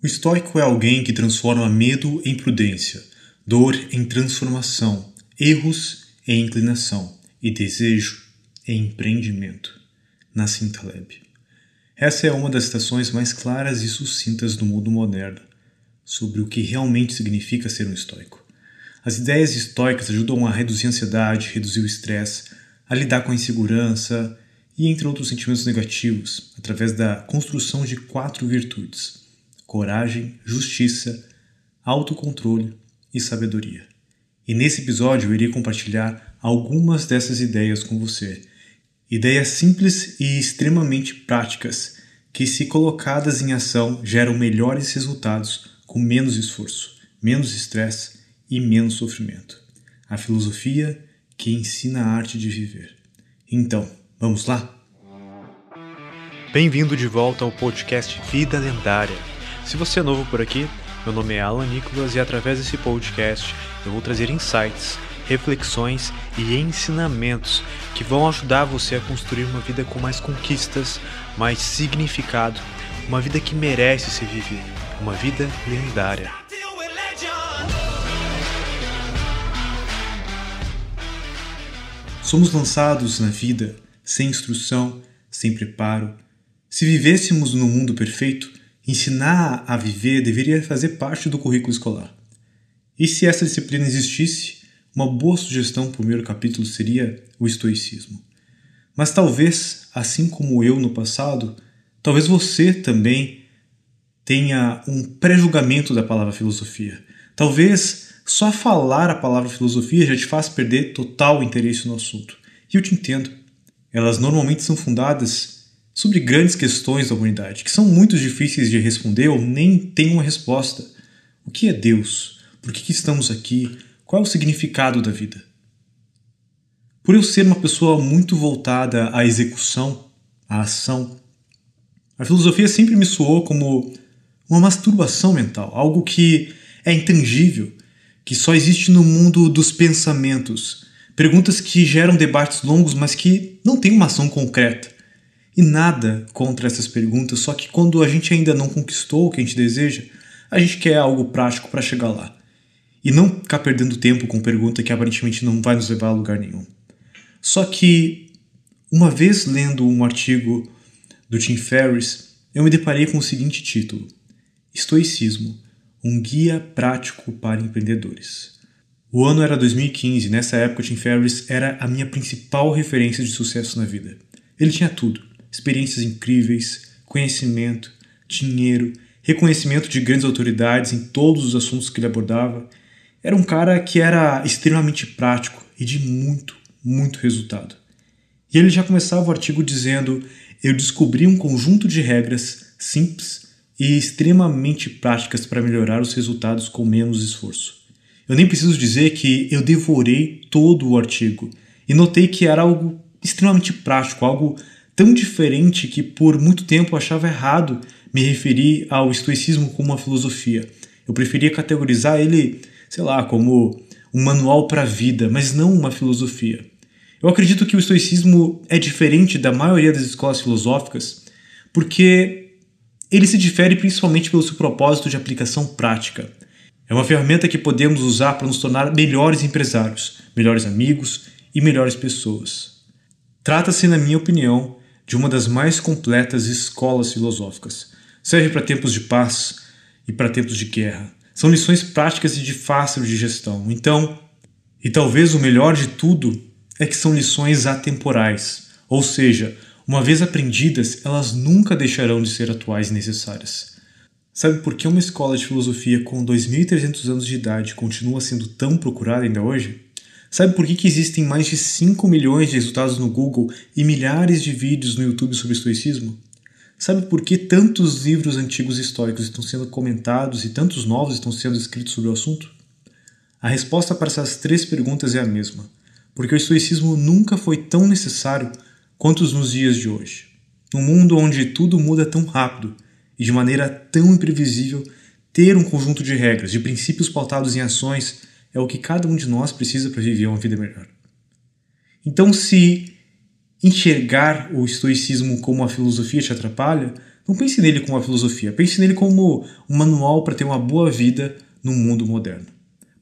O estoico é alguém que transforma medo em prudência, dor em transformação, erros em inclinação e desejo em empreendimento. Nassim Taleb. Essa é uma das citações mais claras e sucintas do mundo moderno sobre o que realmente significa ser um estoico. As ideias estoicas ajudam a reduzir a ansiedade, reduzir o estresse, a lidar com a insegurança e entre outros sentimentos negativos, através da construção de quatro virtudes coragem, justiça, autocontrole e sabedoria. E nesse episódio eu irei compartilhar algumas dessas ideias com você. Ideias simples e extremamente práticas que, se colocadas em ação, geram melhores resultados com menos esforço, menos estresse e menos sofrimento. A filosofia que ensina a arte de viver. Então, vamos lá? Bem-vindo de volta ao podcast Vida Lendária se você é novo por aqui, meu nome é Alan Nicolas e através desse podcast eu vou trazer insights, reflexões e ensinamentos que vão ajudar você a construir uma vida com mais conquistas, mais significado, uma vida que merece ser vivida, uma vida lendária. Somos lançados na vida sem instrução, sem preparo. Se vivêssemos no mundo perfeito, Ensinar a viver deveria fazer parte do currículo escolar. E se essa disciplina existisse, uma boa sugestão para o primeiro capítulo seria o estoicismo. Mas talvez, assim como eu no passado, talvez você também tenha um pré-julgamento da palavra filosofia. Talvez só falar a palavra filosofia já te faça perder total interesse no assunto. E eu te entendo. Elas normalmente são fundadas sobre grandes questões da humanidade, que são muito difíceis de responder ou nem têm uma resposta. O que é Deus? Por que, estamos aqui? Qual é o significado da vida? Por eu ser uma pessoa muito voltada à execução, à ação, a filosofia sempre me soou como uma masturbação mental, algo que é intangível, que só existe no mundo dos pensamentos, perguntas que geram debates longos, mas que não têm uma ação concreta. E nada contra essas perguntas, só que quando a gente ainda não conquistou o que a gente deseja, a gente quer algo prático para chegar lá. E não ficar perdendo tempo com pergunta que aparentemente não vai nos levar a lugar nenhum. Só que, uma vez lendo um artigo do Tim Ferriss, eu me deparei com o seguinte título: Estoicismo um guia prático para empreendedores. O ano era 2015, nessa época Tim Ferriss era a minha principal referência de sucesso na vida. Ele tinha tudo: experiências incríveis, conhecimento, dinheiro, reconhecimento de grandes autoridades em todos os assuntos que ele abordava. Era um cara que era extremamente prático e de muito, muito resultado. E ele já começava o artigo dizendo: Eu descobri um conjunto de regras simples e extremamente práticas para melhorar os resultados com menos esforço. Eu nem preciso dizer que eu devorei todo o artigo e notei que era algo extremamente prático, algo tão diferente que por muito tempo eu achava errado me referir ao estoicismo como uma filosofia. Eu preferia categorizar ele, sei lá, como um manual para a vida, mas não uma filosofia. Eu acredito que o estoicismo é diferente da maioria das escolas filosóficas porque ele se difere principalmente pelo seu propósito de aplicação prática. É uma ferramenta que podemos usar para nos tornar melhores empresários, melhores amigos e melhores pessoas. Trata-se, na minha opinião, de uma das mais completas escolas filosóficas. Serve para tempos de paz e para tempos de guerra. São lições práticas e de fácil de gestão. Então, e talvez o melhor de tudo é que são lições atemporais, ou seja, uma vez aprendidas, elas nunca deixarão de ser atuais e necessárias. Sabe por que uma escola de filosofia com 2.300 anos de idade continua sendo tão procurada ainda hoje? Sabe por que, que existem mais de 5 milhões de resultados no Google e milhares de vídeos no YouTube sobre estoicismo? Sabe por que tantos livros antigos históricos estão sendo comentados e tantos novos estão sendo escritos sobre o assunto? A resposta para essas três perguntas é a mesma, porque o estoicismo nunca foi tão necessário quanto nos dias de hoje. Num mundo onde tudo muda tão rápido e de maneira tão imprevisível, ter um conjunto de regras, de princípios pautados em ações é o que cada um de nós precisa para viver uma vida melhor. Então, se enxergar o estoicismo como uma filosofia te atrapalha, Não pense nele como uma filosofia, pense nele como um manual para ter uma boa vida no mundo moderno.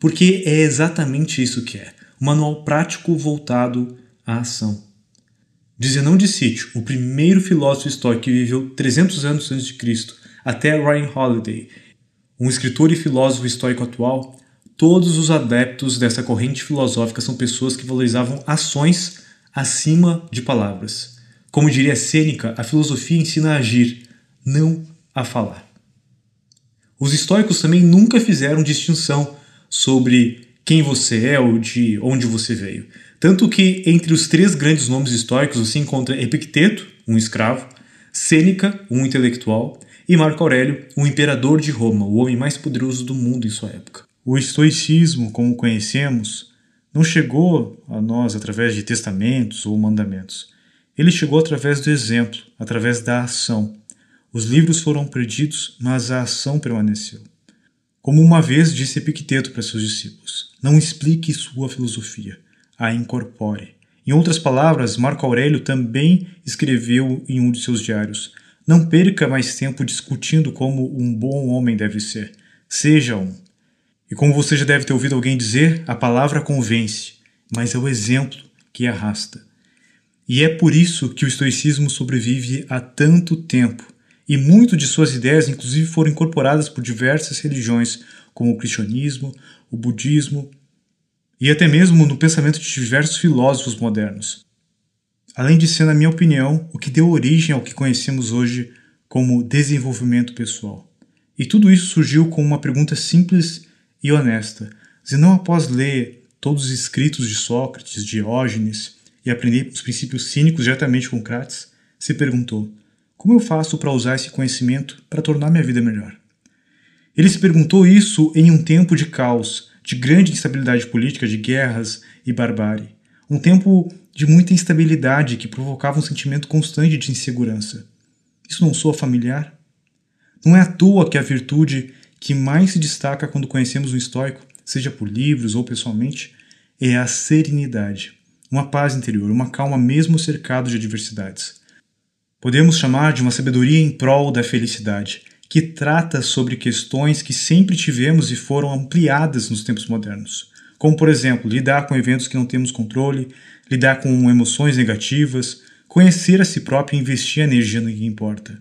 Porque é exatamente isso que é: um manual prático voltado à ação. De Zenão de Sítio, o primeiro filósofo estoico que viveu 300 anos antes de Cristo, até Ryan Holiday, um escritor e filósofo estoico atual, todos os adeptos dessa corrente filosófica são pessoas que valorizavam ações acima de palavras. Como diria Sêneca, a filosofia ensina a agir, não a falar. Os estoicos também nunca fizeram distinção sobre quem você é ou de onde você veio. Tanto que entre os três grandes nomes estoicos você encontra Epicteto, um escravo, Sêneca, um intelectual, e Marco Aurélio, o imperador de Roma, o homem mais poderoso do mundo em sua época. O estoicismo, como conhecemos, não chegou a nós através de testamentos ou mandamentos. Ele chegou através do exemplo, através da ação. Os livros foram perdidos, mas a ação permaneceu. Como uma vez disse Epicteto para seus discípulos: Não explique sua filosofia, a incorpore. Em outras palavras, Marco Aurélio também escreveu em um de seus diários: não perca mais tempo discutindo como um bom homem deve ser. Seja um. E como você já deve ter ouvido alguém dizer, a palavra convence, mas é o exemplo que arrasta. E é por isso que o estoicismo sobrevive há tanto tempo, e muito de suas ideias, inclusive, foram incorporadas por diversas religiões, como o cristianismo, o budismo e até mesmo no pensamento de diversos filósofos modernos além de ser, na minha opinião, o que deu origem ao que conhecemos hoje como desenvolvimento pessoal. E tudo isso surgiu com uma pergunta simples e honesta. Zenão, após ler todos os escritos de Sócrates, Diógenes e aprender os princípios cínicos diretamente com Crates, se perguntou: como eu faço para usar esse conhecimento para tornar minha vida melhor? Ele se perguntou isso em um tempo de caos, de grande instabilidade política, de guerras e barbárie. Um tempo de muita instabilidade que provocava um sentimento constante de insegurança. Isso não soa familiar? Não é à toa que a virtude que mais se destaca quando conhecemos um estoico, seja por livros ou pessoalmente, é a serenidade, uma paz interior, uma calma mesmo cercado de adversidades. Podemos chamar de uma sabedoria em prol da felicidade, que trata sobre questões que sempre tivemos e foram ampliadas nos tempos modernos, como por exemplo, lidar com eventos que não temos controle, lidar com emoções negativas, conhecer a si próprio e investir energia no que importa.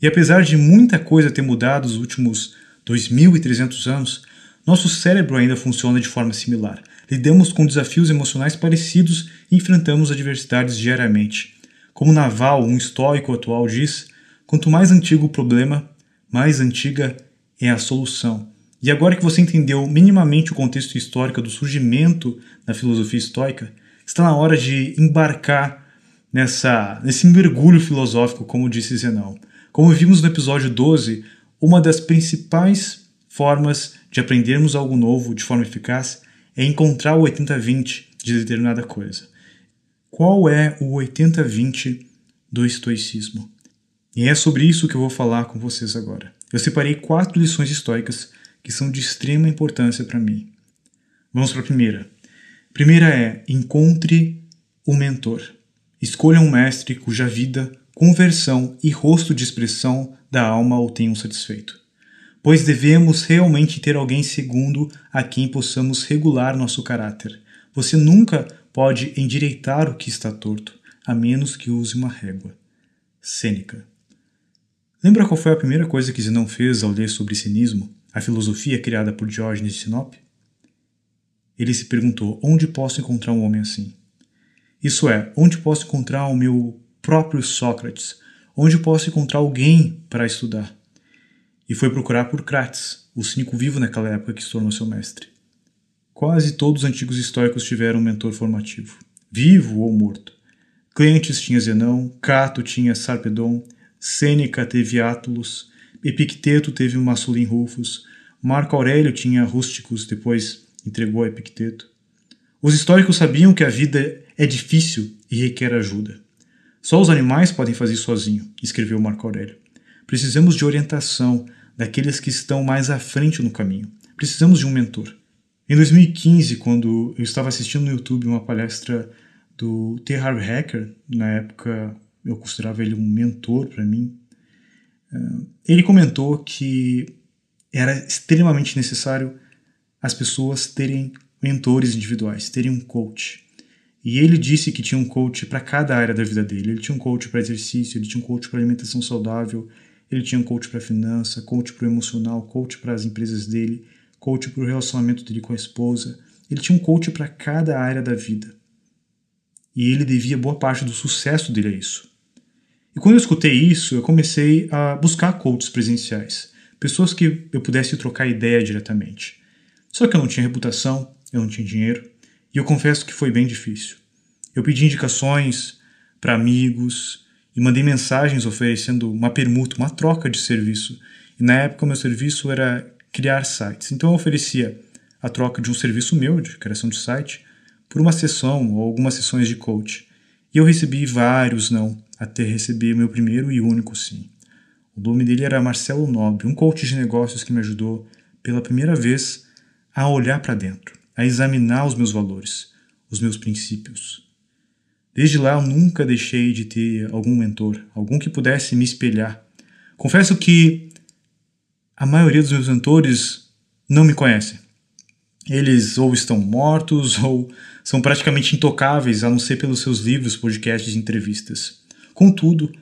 E apesar de muita coisa ter mudado nos últimos 2.300 anos, nosso cérebro ainda funciona de forma similar. Lidamos com desafios emocionais parecidos e enfrentamos adversidades diariamente. Como Naval, um estoico atual, diz: quanto mais antigo o problema, mais antiga é a solução. E agora que você entendeu minimamente o contexto histórico do surgimento da filosofia estoica, está na hora de embarcar nessa, nesse mergulho filosófico, como disse Zenão. Como vimos no episódio 12, uma das principais formas de aprendermos algo novo de forma eficaz é encontrar o 80-20 de determinada coisa. Qual é o 80-20 do estoicismo? E é sobre isso que eu vou falar com vocês agora. Eu separei quatro lições históricas que são de extrema importância para mim. Vamos para a primeira. Primeira é: encontre o mentor. Escolha um mestre cuja vida, conversão e rosto de expressão da alma o tenham satisfeito. Pois devemos realmente ter alguém segundo a quem possamos regular nosso caráter. Você nunca pode endireitar o que está torto, a menos que use uma régua. Sêneca. Lembra qual foi a primeira coisa que Zenão fez ao ler sobre cinismo, a filosofia criada por Diógenes de Sinope? Ele se perguntou: onde posso encontrar um homem assim? Isso é, onde posso encontrar o meu próprio Sócrates? Onde posso encontrar alguém para estudar? E foi procurar por Crates, o cínico vivo naquela época que se tornou seu mestre. Quase todos os antigos históricos tiveram um mentor formativo, vivo ou morto. Cleantes tinha Zenão, Cato tinha Sarpedon, Sêneca teve Átulus, Epicteto teve Massulin Rufus, Marco Aurélio tinha Rústicos, depois entregou a Epicteto. Os históricos sabiam que a vida é difícil e requer ajuda. Só os animais podem fazer sozinho, escreveu Marco Aurélio. Precisamos de orientação daqueles que estão mais à frente no caminho. Precisamos de um mentor. Em 2015, quando eu estava assistindo no YouTube uma palestra do T. Harv Hacker, na época eu considerava ele um mentor para mim, ele comentou que era extremamente necessário as pessoas terem mentores individuais, terem um coach. E ele disse que tinha um coach para cada área da vida dele. Ele tinha um coach para exercício, ele tinha um coach para alimentação saudável, ele tinha um coach para finança, coach para emocional, coach para as empresas dele, coach para o relacionamento dele com a esposa. Ele tinha um coach para cada área da vida. E ele devia boa parte do sucesso dele a isso. E quando eu escutei isso, eu comecei a buscar coaches presenciais, pessoas que eu pudesse trocar ideia diretamente. Só que eu não tinha reputação, eu não tinha dinheiro, e eu confesso que foi bem difícil. Eu pedi indicações para amigos e mandei mensagens oferecendo uma permuta, uma troca de serviço. E na época o meu serviço era criar sites. Então eu oferecia a troca de um serviço meu de criação de site por uma sessão ou algumas sessões de coach. E eu recebi vários não, até receber meu primeiro e único sim. O nome dele era Marcelo Nobre, um coach de negócios que me ajudou pela primeira vez a olhar para dentro a examinar os meus valores, os meus princípios. Desde lá eu nunca deixei de ter algum mentor, algum que pudesse me espelhar. Confesso que a maioria dos meus mentores não me conhecem. Eles ou estão mortos ou são praticamente intocáveis, a não ser pelos seus livros, podcasts e entrevistas. Contudo,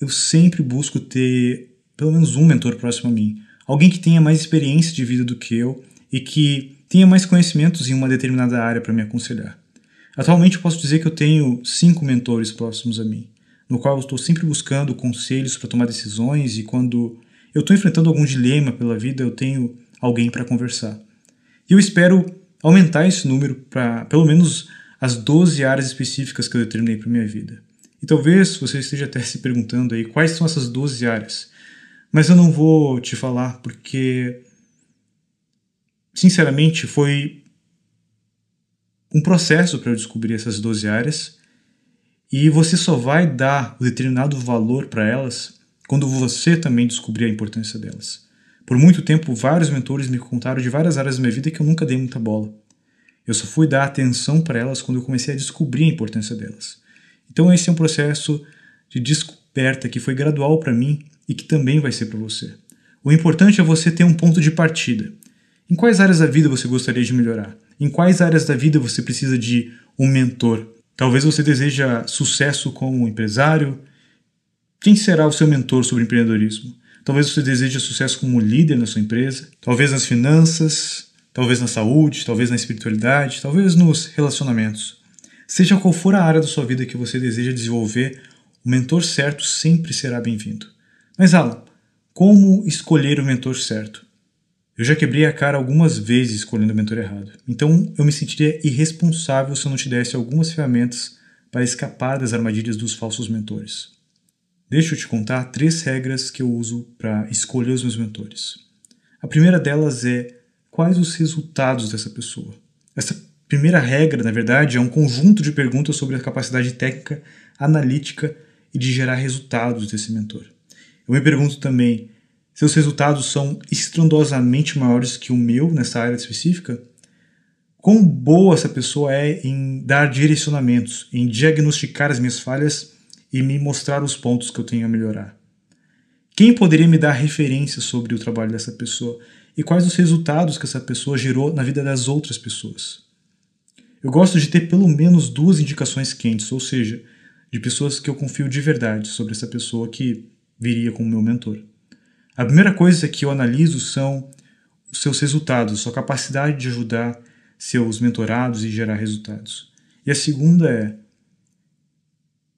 eu sempre busco ter pelo menos um mentor próximo a mim, alguém que tenha mais experiência de vida do que eu e que tenha mais conhecimentos em uma determinada área para me aconselhar. Atualmente eu posso dizer que eu tenho cinco mentores próximos a mim, no qual eu estou sempre buscando conselhos para tomar decisões e quando eu estou enfrentando algum dilema pela vida, eu tenho alguém para conversar. E eu espero aumentar esse número para pelo menos as 12 áreas específicas que eu determinei para minha vida. E talvez você esteja até se perguntando aí quais são essas 12 áreas. Mas eu não vou te falar porque sinceramente, foi um processo para eu descobrir essas 12 áreas e você só vai dar o determinado valor para elas quando você também descobrir a importância delas. Por muito tempo, vários mentores me contaram de várias áreas da minha vida que eu nunca dei muita bola. Eu só fui dar atenção para elas quando eu comecei a descobrir a importância delas. Então, esse é um processo de descoberta que foi gradual para mim e que também vai ser para você. O importante é você ter um ponto de partida. Em quais áreas da vida você gostaria de melhorar? Em quais áreas da vida você precisa de um mentor? Talvez você deseja sucesso como empresário. Quem será o seu mentor sobre empreendedorismo? Talvez você deseje sucesso como líder na sua empresa, talvez nas finanças, talvez na saúde, talvez na espiritualidade, talvez nos relacionamentos. Seja qual for a área da sua vida que você deseja desenvolver, o mentor certo sempre será bem-vindo. Mas Alan, como escolher o mentor certo? Eu já quebrei a cara algumas vezes escolhendo o mentor errado, então eu me sentiria irresponsável se eu não te desse algumas ferramentas para escapar das armadilhas dos falsos mentores. Deixa eu te contar três regras que eu uso para escolher os meus mentores. A primeira delas é quais os resultados dessa pessoa. Essa primeira regra, na verdade, é um conjunto de perguntas sobre a capacidade técnica, analítica e de gerar resultados desse mentor. Eu me pergunto também seus resultados são estrondosamente maiores que o meu nessa área específica, quão boa essa pessoa é em dar direcionamentos, em diagnosticar as minhas falhas e me mostrar os pontos que eu tenho a melhorar. Quem poderia me dar referências sobre o trabalho dessa pessoa e quais os resultados que essa pessoa gerou na vida das outras pessoas? Eu gosto de ter pelo menos duas indicações quentes, ou seja, de pessoas que eu confio de verdade sobre essa pessoa que viria como meu mentor. A primeira coisa que eu analiso são os seus resultados, sua capacidade de ajudar seus mentorados e gerar resultados. E a segunda é: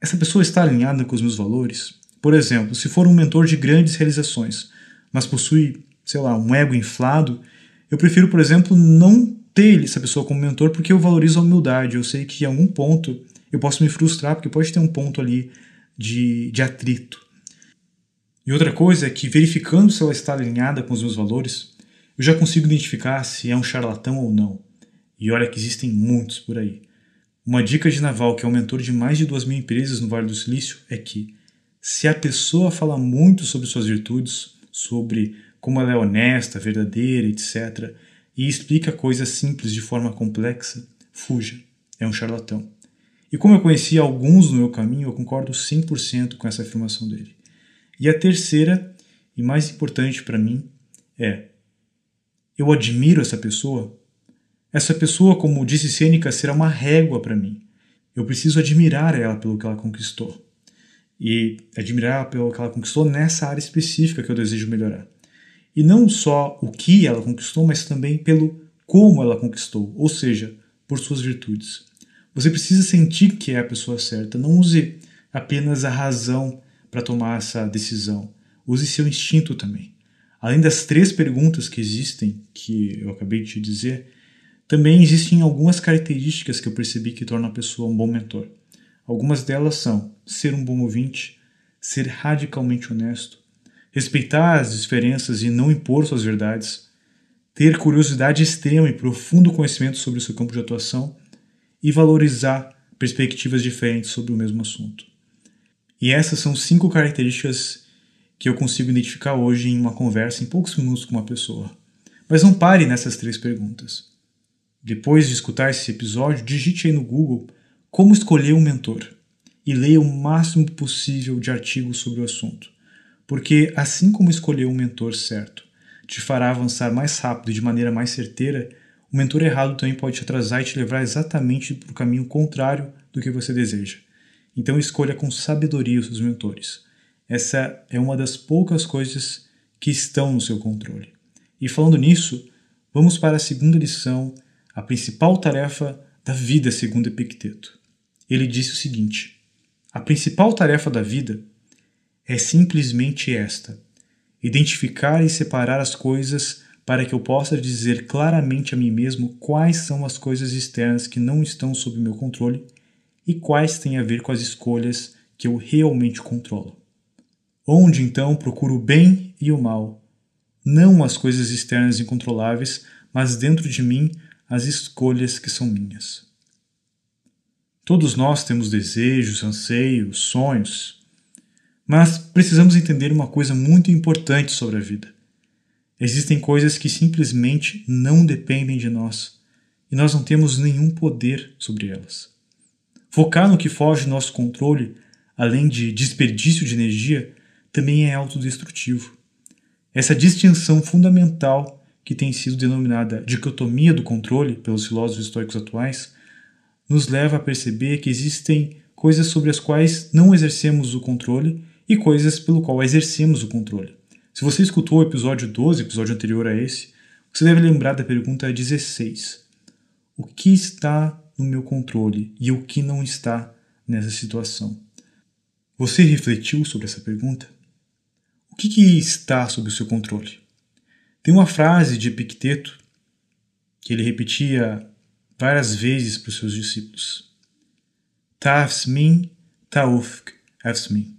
essa pessoa está alinhada com os meus valores? Por exemplo, se for um mentor de grandes realizações, mas possui, sei lá, um ego inflado, eu prefiro, por exemplo, não ter essa pessoa como mentor porque eu valorizo a humildade. Eu sei que em algum ponto eu posso me frustrar, porque pode ter um ponto ali de, de atrito. E outra coisa é que, verificando se ela está alinhada com os meus valores, eu já consigo identificar se é um charlatão ou não. E olha que existem muitos por aí. Uma dica de Naval, que é um mentor de mais de duas mil empresas no Vale do Silício, é que se a pessoa fala muito sobre suas virtudes, sobre como ela é honesta, verdadeira, etc., e explica coisas simples de forma complexa, fuja, é um charlatão. E como eu conheci alguns no meu caminho, eu concordo 100% com essa afirmação dele. E a terceira e mais importante para mim é: eu admiro essa pessoa? Essa pessoa, como disse Sêneca, será uma régua para mim. Eu preciso admirar ela pelo que ela conquistou. E admirar pelo que ela conquistou nessa área específica que eu desejo melhorar. E não só o que ela conquistou, mas também pelo como ela conquistou, ou seja, por suas virtudes. Você precisa sentir que é a pessoa certa. Não use apenas a razão para tomar essa decisão. Use seu instinto também. Além das três perguntas que existem, que eu acabei de te dizer, também existem algumas características que eu percebi que tornam a pessoa um bom mentor. Algumas delas são ser um bom ouvinte, ser radicalmente honesto, respeitar as diferenças e não impor suas verdades, ter curiosidade extrema e profundo conhecimento sobre o seu campo de atuação e valorizar perspectivas diferentes sobre o mesmo assunto. E essas são cinco características que eu consigo identificar hoje em uma conversa em poucos minutos com uma pessoa. Mas não pare nessas três perguntas. Depois de escutar esse episódio, digite aí no Google como escolher um mentor e leia o máximo possível de artigos sobre o assunto, porque assim como escolher um mentor certo te fará avançar mais rápido e de maneira mais certeira, o mentor errado também pode te atrasar e te levar exatamente para o caminho contrário do que você deseja. Então escolha com sabedoria os seus mentores. Essa é uma das poucas coisas que estão no seu controle. E falando nisso, vamos para a segunda lição, a principal tarefa da vida segundo Epicteto. Ele disse o seguinte: A principal tarefa da vida é simplesmente esta: identificar e separar as coisas para que eu possa dizer claramente a mim mesmo quais são as coisas externas que não estão sob meu controle e quais têm a ver com as escolhas que eu realmente controlo. Onde então procuro o bem e o mal, não as coisas externas incontroláveis, mas dentro de mim as escolhas que são minhas. Todos nós temos desejos, anseios, sonhos, mas precisamos entender uma coisa muito importante sobre a vida. Existem coisas que simplesmente não dependem de nós e nós não temos nenhum poder sobre elas. Focar no que foge do nosso controle, além de desperdício de energia, também é autodestrutivo. Essa distinção fundamental que tem sido denominada dicotomia do controle pelos filósofos estoicos atuais nos leva a perceber que existem coisas sobre as quais não exercemos o controle e coisas pelo qual exercemos o controle. Se você escutou o episódio 12, episódio anterior a esse, você deve lembrar da pergunta 16. O que está no meu controle e o que não está nessa situação? Você refletiu sobre essa pergunta? O que, que está sob o seu controle? Tem uma frase de Epicteto que ele repetia várias vezes para os seus discípulos. Tafsmin, taufk, afsmin.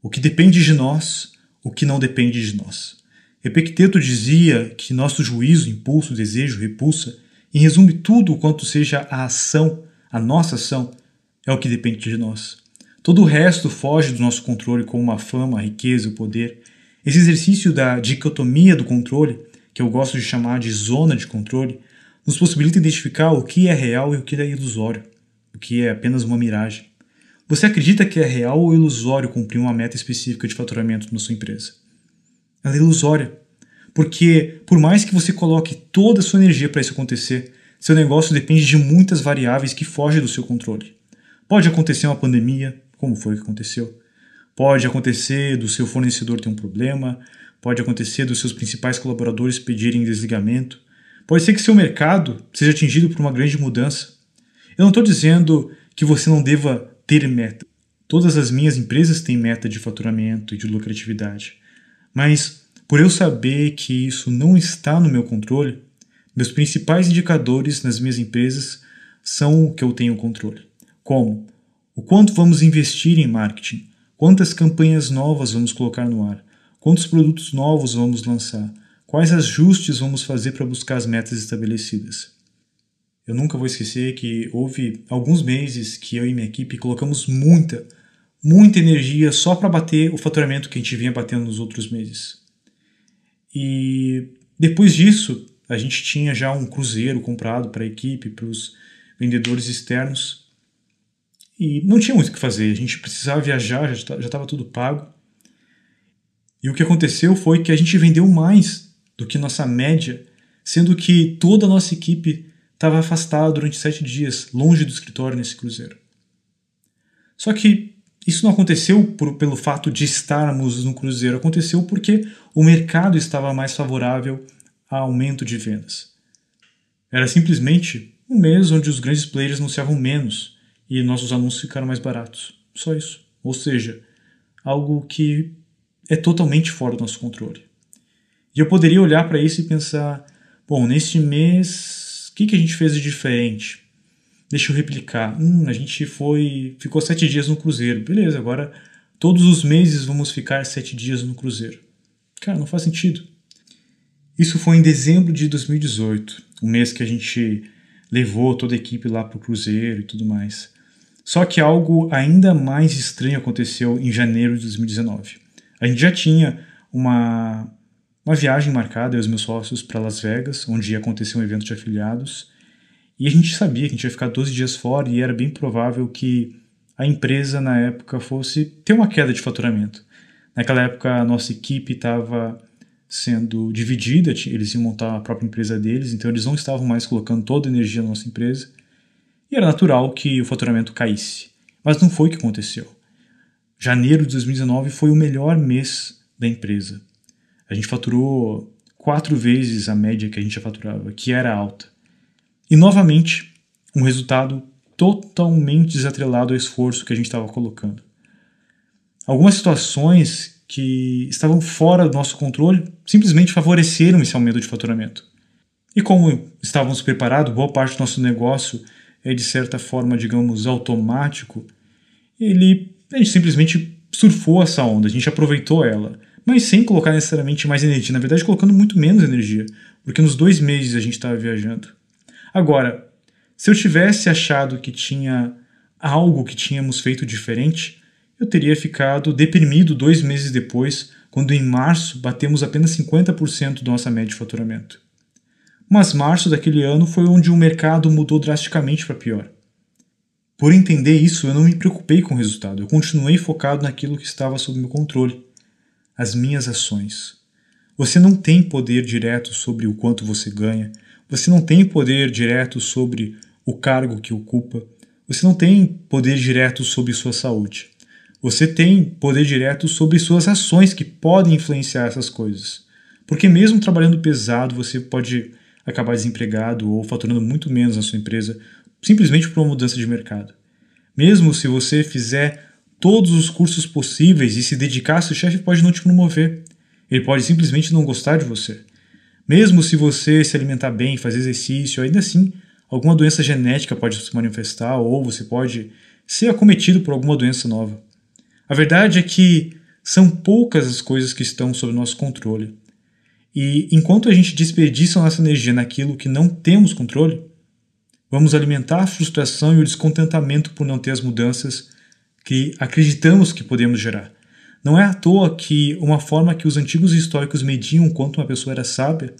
O que depende de nós o que não depende de nós. Epicteto dizia que nosso juízo, impulso, desejo, repulsa, em resumo, tudo quanto seja a ação, a nossa ação, é o que depende de nós. Todo o resto foge do nosso controle, como a fama, a riqueza, o poder. Esse exercício da dicotomia do controle, que eu gosto de chamar de zona de controle, nos possibilita identificar o que é real e o que é ilusório, o que é apenas uma miragem. Você acredita que é real ou ilusório cumprir uma meta específica de faturamento na sua empresa? Ela é ilusória. Porque, por mais que você coloque toda a sua energia para isso acontecer, seu negócio depende de muitas variáveis que fogem do seu controle. Pode acontecer uma pandemia, como foi que aconteceu. Pode acontecer do seu fornecedor ter um problema. Pode acontecer dos seus principais colaboradores pedirem desligamento. Pode ser que seu mercado seja atingido por uma grande mudança. Eu não estou dizendo que você não deva ter meta. Todas as minhas empresas têm meta de faturamento e de lucratividade. Mas, por eu saber que isso não está no meu controle, meus principais indicadores nas minhas empresas são o que eu tenho controle. Como? O quanto vamos investir em marketing? Quantas campanhas novas vamos colocar no ar? Quantos produtos novos vamos lançar? Quais ajustes vamos fazer para buscar as metas estabelecidas? Eu nunca vou esquecer que houve alguns meses que eu e minha equipe colocamos muita, muita energia só para bater o faturamento que a gente vinha batendo nos outros meses. E depois disso, a gente tinha já um cruzeiro comprado para a equipe, para os vendedores externos. E não tinha muito o que fazer, a gente precisava viajar, já estava tudo pago. E o que aconteceu foi que a gente vendeu mais do que nossa média, sendo que toda a nossa equipe estava afastada durante sete dias, longe do escritório nesse cruzeiro. Só que isso não aconteceu por, pelo fato de estarmos no cruzeiro, aconteceu porque o mercado estava mais favorável a aumento de vendas. Era simplesmente um mês onde os grandes players anunciavam menos e nossos anúncios ficaram mais baratos. Só isso. Ou seja, algo que é totalmente fora do nosso controle. E eu poderia olhar para isso e pensar: bom, neste mês, o que, que a gente fez de diferente? Deixa eu replicar. Hum, a gente foi. ficou sete dias no cruzeiro. Beleza, agora todos os meses vamos ficar sete dias no cruzeiro. Cara, não faz sentido. Isso foi em dezembro de 2018, o mês que a gente levou toda a equipe lá para o cruzeiro e tudo mais. Só que algo ainda mais estranho aconteceu em janeiro de 2019. A gente já tinha uma, uma viagem marcada, e os meus sócios, para Las Vegas, onde ia acontecer um evento de afiliados. E a gente sabia que a gente ia ficar 12 dias fora e era bem provável que a empresa na época fosse ter uma queda de faturamento. Naquela época a nossa equipe estava sendo dividida, eles iam montar a própria empresa deles, então eles não estavam mais colocando toda a energia na nossa empresa. E era natural que o faturamento caísse. Mas não foi o que aconteceu. Janeiro de 2019 foi o melhor mês da empresa. A gente faturou quatro vezes a média que a gente já faturava, que era alta. E novamente, um resultado totalmente desatrelado ao esforço que a gente estava colocando. Algumas situações que estavam fora do nosso controle simplesmente favoreceram esse aumento de faturamento. E como estávamos preparados, boa parte do nosso negócio é de certa forma, digamos, automático, ele a gente simplesmente surfou essa onda, a gente aproveitou ela, mas sem colocar necessariamente mais energia, na verdade colocando muito menos energia, porque nos dois meses a gente estava viajando. Agora, se eu tivesse achado que tinha algo que tínhamos feito diferente, eu teria ficado deprimido dois meses depois, quando em março batemos apenas 50% da nossa média de faturamento. Mas março daquele ano foi onde o mercado mudou drasticamente para pior. Por entender isso, eu não me preocupei com o resultado, eu continuei focado naquilo que estava sob meu controle, as minhas ações. Você não tem poder direto sobre o quanto você ganha, você não tem poder direto sobre o cargo que ocupa. Você não tem poder direto sobre sua saúde. Você tem poder direto sobre suas ações que podem influenciar essas coisas. Porque mesmo trabalhando pesado, você pode acabar desempregado ou faturando muito menos na sua empresa simplesmente por uma mudança de mercado. Mesmo se você fizer todos os cursos possíveis e se dedicar, seu chefe pode não te promover. Ele pode simplesmente não gostar de você. Mesmo se você se alimentar bem, fazer exercício, ainda assim, alguma doença genética pode se manifestar ou você pode ser acometido por alguma doença nova. A verdade é que são poucas as coisas que estão sob nosso controle. E enquanto a gente desperdiça nossa energia naquilo que não temos controle, vamos alimentar a frustração e o descontentamento por não ter as mudanças que acreditamos que podemos gerar. Não é à toa que uma forma que os antigos históricos mediam quanto uma pessoa era sábia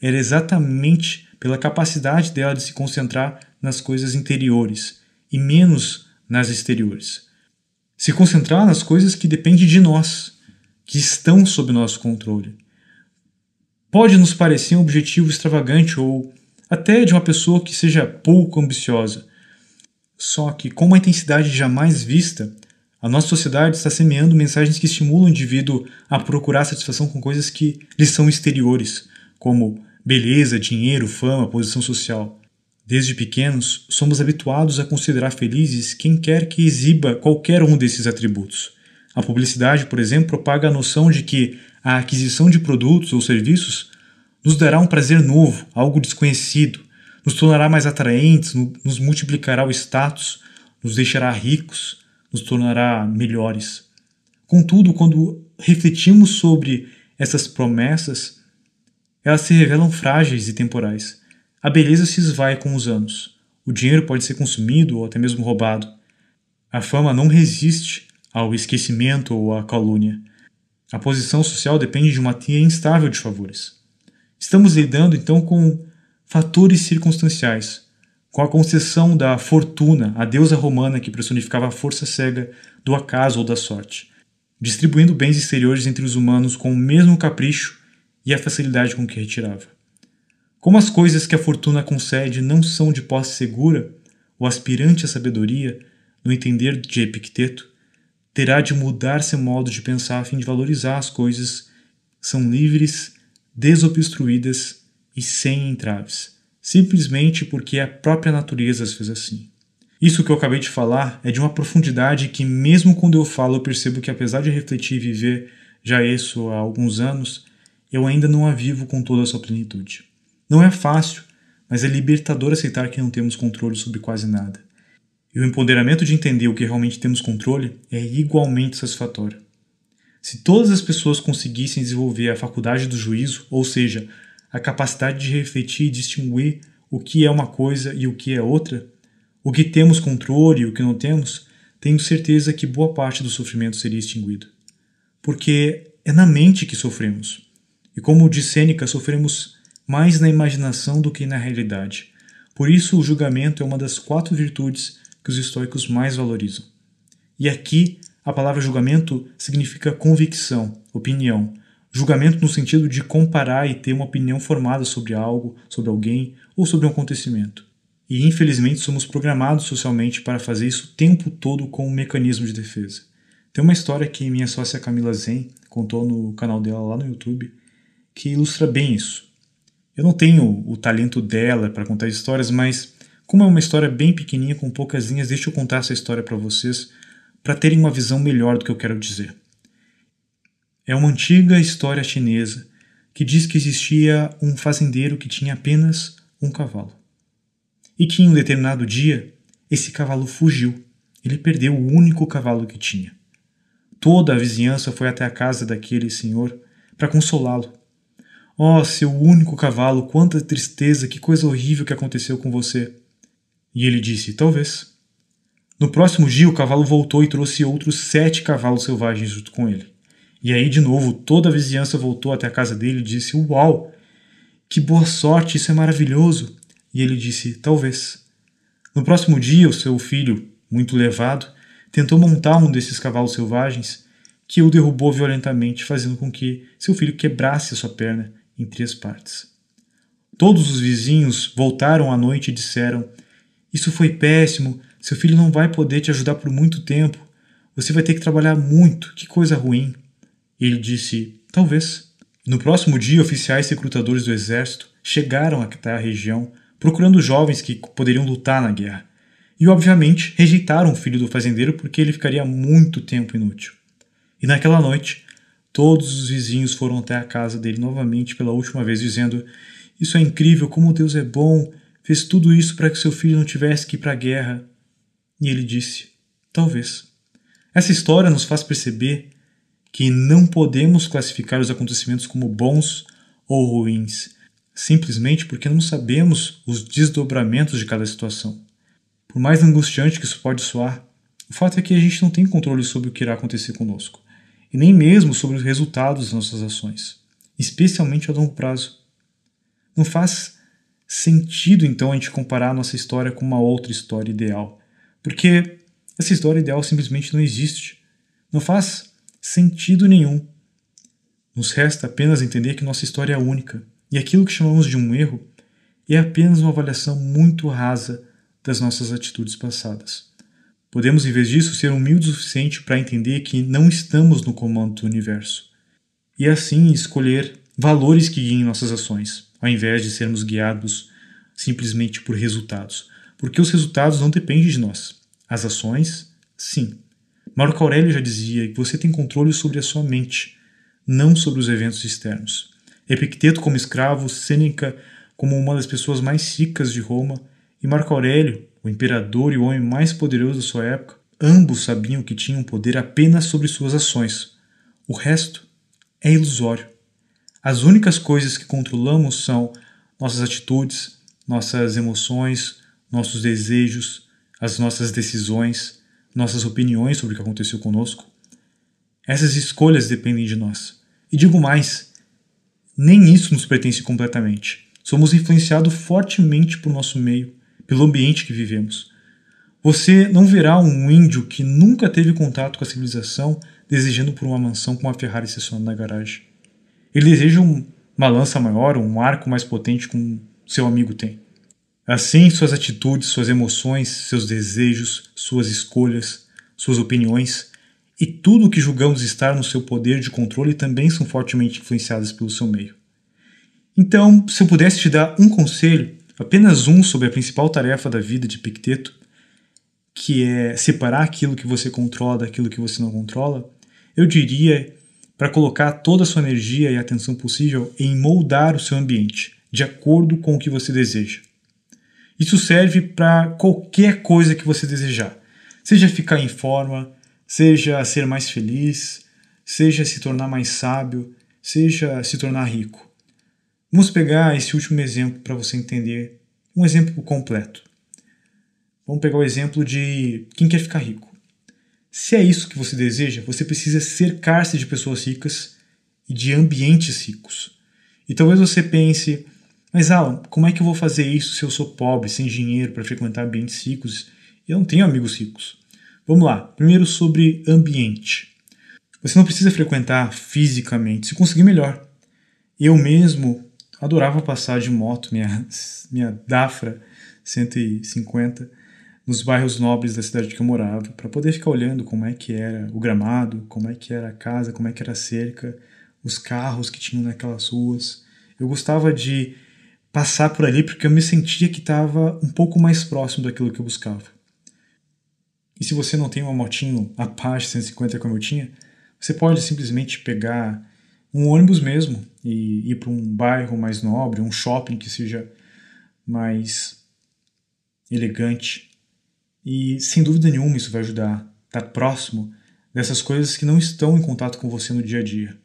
era exatamente pela capacidade dela de se concentrar nas coisas interiores e menos nas exteriores. Se concentrar nas coisas que dependem de nós, que estão sob nosso controle. Pode nos parecer um objetivo extravagante ou até de uma pessoa que seja pouco ambiciosa. Só que, com uma intensidade jamais vista, a nossa sociedade está semeando mensagens que estimulam o indivíduo a procurar satisfação com coisas que lhe são exteriores, como beleza, dinheiro, fama, posição social. Desde pequenos, somos habituados a considerar felizes quem quer que exiba qualquer um desses atributos. A publicidade, por exemplo, propaga a noção de que a aquisição de produtos ou serviços nos dará um prazer novo, algo desconhecido, nos tornará mais atraentes, nos multiplicará o status, nos deixará ricos, nos tornará melhores. Contudo, quando refletimos sobre essas promessas, elas se revelam frágeis e temporais. A beleza se esvai com os anos. O dinheiro pode ser consumido ou até mesmo roubado. A fama não resiste ao esquecimento ou à calúnia. A posição social depende de uma tia instável de favores. Estamos lidando então com fatores circunstanciais, com a concessão da fortuna, a deusa romana que personificava a força cega do acaso ou da sorte. distribuindo bens exteriores entre os humanos com o mesmo capricho e a facilidade com que retirava. Como as coisas que a fortuna concede não são de posse segura, o aspirante à sabedoria, no entender de Epicteto, terá de mudar seu modo de pensar a fim de valorizar as coisas são livres, desobstruídas e sem entraves, simplesmente porque a própria natureza as fez assim. Isso que eu acabei de falar é de uma profundidade que, mesmo quando eu falo, eu percebo que, apesar de refletir e viver já isso há alguns anos, eu ainda não a vivo com toda a sua plenitude. Não é fácil, mas é libertador aceitar que não temos controle sobre quase nada. E o empoderamento de entender o que realmente temos controle é igualmente satisfatório. Se todas as pessoas conseguissem desenvolver a faculdade do juízo, ou seja, a capacidade de refletir e distinguir o que é uma coisa e o que é outra, o que temos controle e o que não temos, tenho certeza que boa parte do sofrimento seria extinguido. Porque é na mente que sofremos. E como diz Sêneca, sofremos mais na imaginação do que na realidade. Por isso, o julgamento é uma das quatro virtudes que os estoicos mais valorizam. E aqui, a palavra julgamento significa convicção, opinião. Julgamento no sentido de comparar e ter uma opinião formada sobre algo, sobre alguém ou sobre um acontecimento. E infelizmente somos programados socialmente para fazer isso o tempo todo com um mecanismo de defesa. Tem uma história que minha sócia Camila Zen contou no canal dela lá no YouTube que ilustra bem isso. Eu não tenho o talento dela para contar histórias, mas como é uma história bem pequenininha com poucas linhas, deixa eu contar essa história para vocês para terem uma visão melhor do que eu quero dizer. É uma antiga história chinesa que diz que existia um fazendeiro que tinha apenas um cavalo. E que em um determinado dia esse cavalo fugiu. Ele perdeu o único cavalo que tinha. Toda a vizinhança foi até a casa daquele senhor para consolá-lo Oh, seu único cavalo, quanta tristeza, que coisa horrível que aconteceu com você. E ele disse: Talvez. No próximo dia, o cavalo voltou e trouxe outros sete cavalos selvagens junto com ele. E aí, de novo, toda a vizinhança voltou até a casa dele e disse: Uau! Que boa sorte, isso é maravilhoso! E ele disse: Talvez. No próximo dia, o seu filho, muito levado, tentou montar um desses cavalos selvagens, que o derrubou violentamente, fazendo com que seu filho quebrasse a sua perna em três partes. Todos os vizinhos voltaram à noite e disseram: Isso foi péssimo, seu filho não vai poder te ajudar por muito tempo. Você vai ter que trabalhar muito, que coisa ruim. Ele disse: Talvez. No próximo dia, oficiais recrutadores do exército chegaram até a região procurando jovens que poderiam lutar na guerra. E, obviamente, rejeitaram o filho do fazendeiro porque ele ficaria muito tempo inútil. E naquela noite, Todos os vizinhos foram até a casa dele novamente pela última vez, dizendo: Isso é incrível, como Deus é bom, fez tudo isso para que seu filho não tivesse que ir para a guerra. E ele disse: Talvez. Essa história nos faz perceber que não podemos classificar os acontecimentos como bons ou ruins, simplesmente porque não sabemos os desdobramentos de cada situação. Por mais angustiante que isso pode soar, o fato é que a gente não tem controle sobre o que irá acontecer conosco e nem mesmo sobre os resultados das nossas ações, especialmente a longo prazo. Não faz sentido então a gente comparar a nossa história com uma outra história ideal, porque essa história ideal simplesmente não existe. Não faz sentido nenhum. Nos resta apenas entender que nossa história é única e aquilo que chamamos de um erro é apenas uma avaliação muito rasa das nossas atitudes passadas. Podemos, em vez disso, ser humildes o suficiente para entender que não estamos no comando do universo e assim escolher valores que guiem nossas ações, ao invés de sermos guiados simplesmente por resultados, porque os resultados não dependem de nós. As ações, sim. Marco Aurélio já dizia que você tem controle sobre a sua mente, não sobre os eventos externos. Epicteto como escravo, Sêneca como uma das pessoas mais ricas de Roma e Marco Aurélio o imperador e o homem mais poderoso da sua época, ambos sabiam que tinham poder apenas sobre suas ações. O resto é ilusório. As únicas coisas que controlamos são nossas atitudes, nossas emoções, nossos desejos, as nossas decisões, nossas opiniões sobre o que aconteceu conosco. Essas escolhas dependem de nós. E digo mais, nem isso nos pertence completamente. Somos influenciados fortemente por nosso meio, pelo ambiente que vivemos. Você não verá um índio que nunca teve contato com a civilização desejando por uma mansão com uma Ferrari estacionada na garagem. Ele deseja um, uma lança maior, um arco mais potente como seu amigo tem. Assim, suas atitudes, suas emoções, seus desejos, suas escolhas, suas opiniões e tudo o que julgamos estar no seu poder de controle também são fortemente influenciadas pelo seu meio. Então, se eu pudesse te dar um conselho, apenas um sobre a principal tarefa da vida de Picteto, que é separar aquilo que você controla daquilo que você não controla, eu diria para colocar toda a sua energia e atenção possível em moldar o seu ambiente, de acordo com o que você deseja. Isso serve para qualquer coisa que você desejar, seja ficar em forma, seja ser mais feliz, seja se tornar mais sábio, seja se tornar rico. Vamos pegar esse último exemplo para você entender, um exemplo completo. Vamos pegar o exemplo de quem quer ficar rico. Se é isso que você deseja, você precisa cercar-se de pessoas ricas e de ambientes ricos. E talvez você pense, mas Alan, como é que eu vou fazer isso se eu sou pobre, sem dinheiro para frequentar ambientes ricos eu não tenho amigos ricos? Vamos lá. Primeiro sobre ambiente. Você não precisa frequentar fisicamente, se conseguir melhor. Eu mesmo adorava passar de moto, minha, minha Dafra 150, nos bairros nobres da cidade que eu morava, para poder ficar olhando como é que era o gramado, como é que era a casa, como é que era a cerca, os carros que tinham naquelas ruas. Eu gostava de passar por ali porque eu me sentia que estava um pouco mais próximo daquilo que eu buscava. E se você não tem uma motinho Apache 150 como eu tinha, você pode simplesmente pegar um ônibus mesmo e ir para um bairro mais nobre, um shopping que seja mais elegante. E sem dúvida nenhuma isso vai ajudar tá próximo dessas coisas que não estão em contato com você no dia a dia.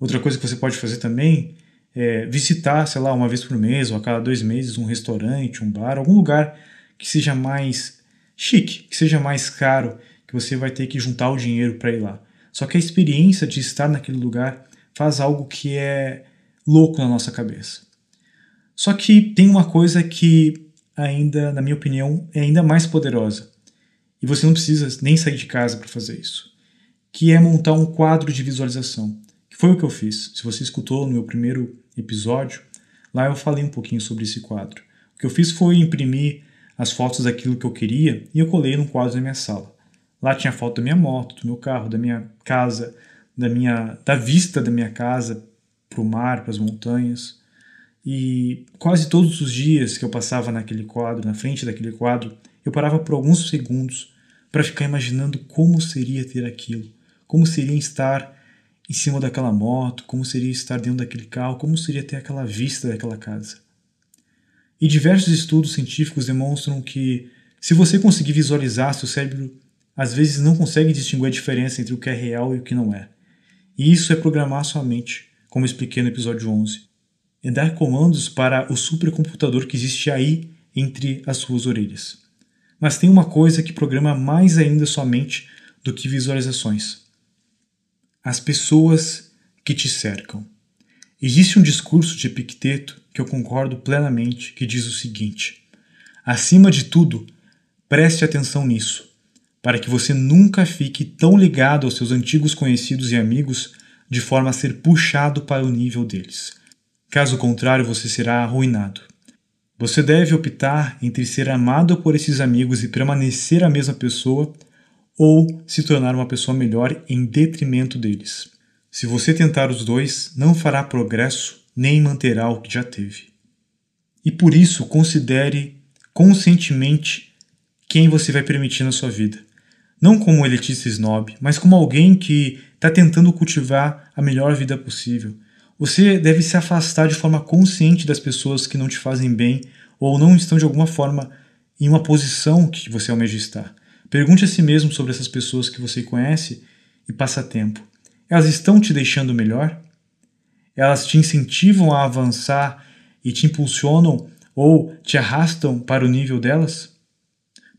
Outra coisa que você pode fazer também é visitar, sei lá, uma vez por mês ou a cada dois meses um restaurante, um bar, algum lugar que seja mais chique, que seja mais caro, que você vai ter que juntar o dinheiro para ir lá. Só que a experiência de estar naquele lugar faz algo que é louco na nossa cabeça. Só que tem uma coisa que ainda, na minha opinião, é ainda mais poderosa. E você não precisa nem sair de casa para fazer isso. Que é montar um quadro de visualização. Que foi o que eu fiz. Se você escutou no meu primeiro episódio, lá eu falei um pouquinho sobre esse quadro. O que eu fiz foi imprimir as fotos daquilo que eu queria e eu colei num quadro da minha sala. Lá tinha foto da minha moto, do meu carro, da minha casa, da minha da vista da minha casa para o mar, para as montanhas. E quase todos os dias que eu passava naquele quadro, na frente daquele quadro, eu parava por alguns segundos para ficar imaginando como seria ter aquilo, como seria estar em cima daquela moto, como seria estar dentro daquele carro, como seria ter aquela vista daquela casa. E diversos estudos científicos demonstram que, se você conseguir visualizar, seu cérebro às vezes não consegue distinguir a diferença entre o que é real e o que não é. E isso é programar sua mente, como expliquei no episódio 11. É dar comandos para o supercomputador que existe aí entre as suas orelhas. Mas tem uma coisa que programa mais ainda sua mente do que visualizações: as pessoas que te cercam. Existe um discurso de Epicteto que eu concordo plenamente, que diz o seguinte: acima de tudo, preste atenção nisso, para que você nunca fique tão ligado aos seus antigos conhecidos e amigos de forma a ser puxado para o nível deles. Caso contrário, você será arruinado. Você deve optar entre ser amado por esses amigos e permanecer a mesma pessoa ou se tornar uma pessoa melhor em detrimento deles. Se você tentar os dois, não fará progresso nem manterá o que já teve. E por isso, considere conscientemente quem você vai permitir na sua vida. Não como um elitista snob, mas como alguém que está tentando cultivar a melhor vida possível. Você deve se afastar de forma consciente das pessoas que não te fazem bem ou não estão de alguma forma em uma posição que você almeja estar. Pergunte a si mesmo sobre essas pessoas que você conhece e passa tempo. Elas estão te deixando melhor? Elas te incentivam a avançar e te impulsionam ou te arrastam para o nível delas?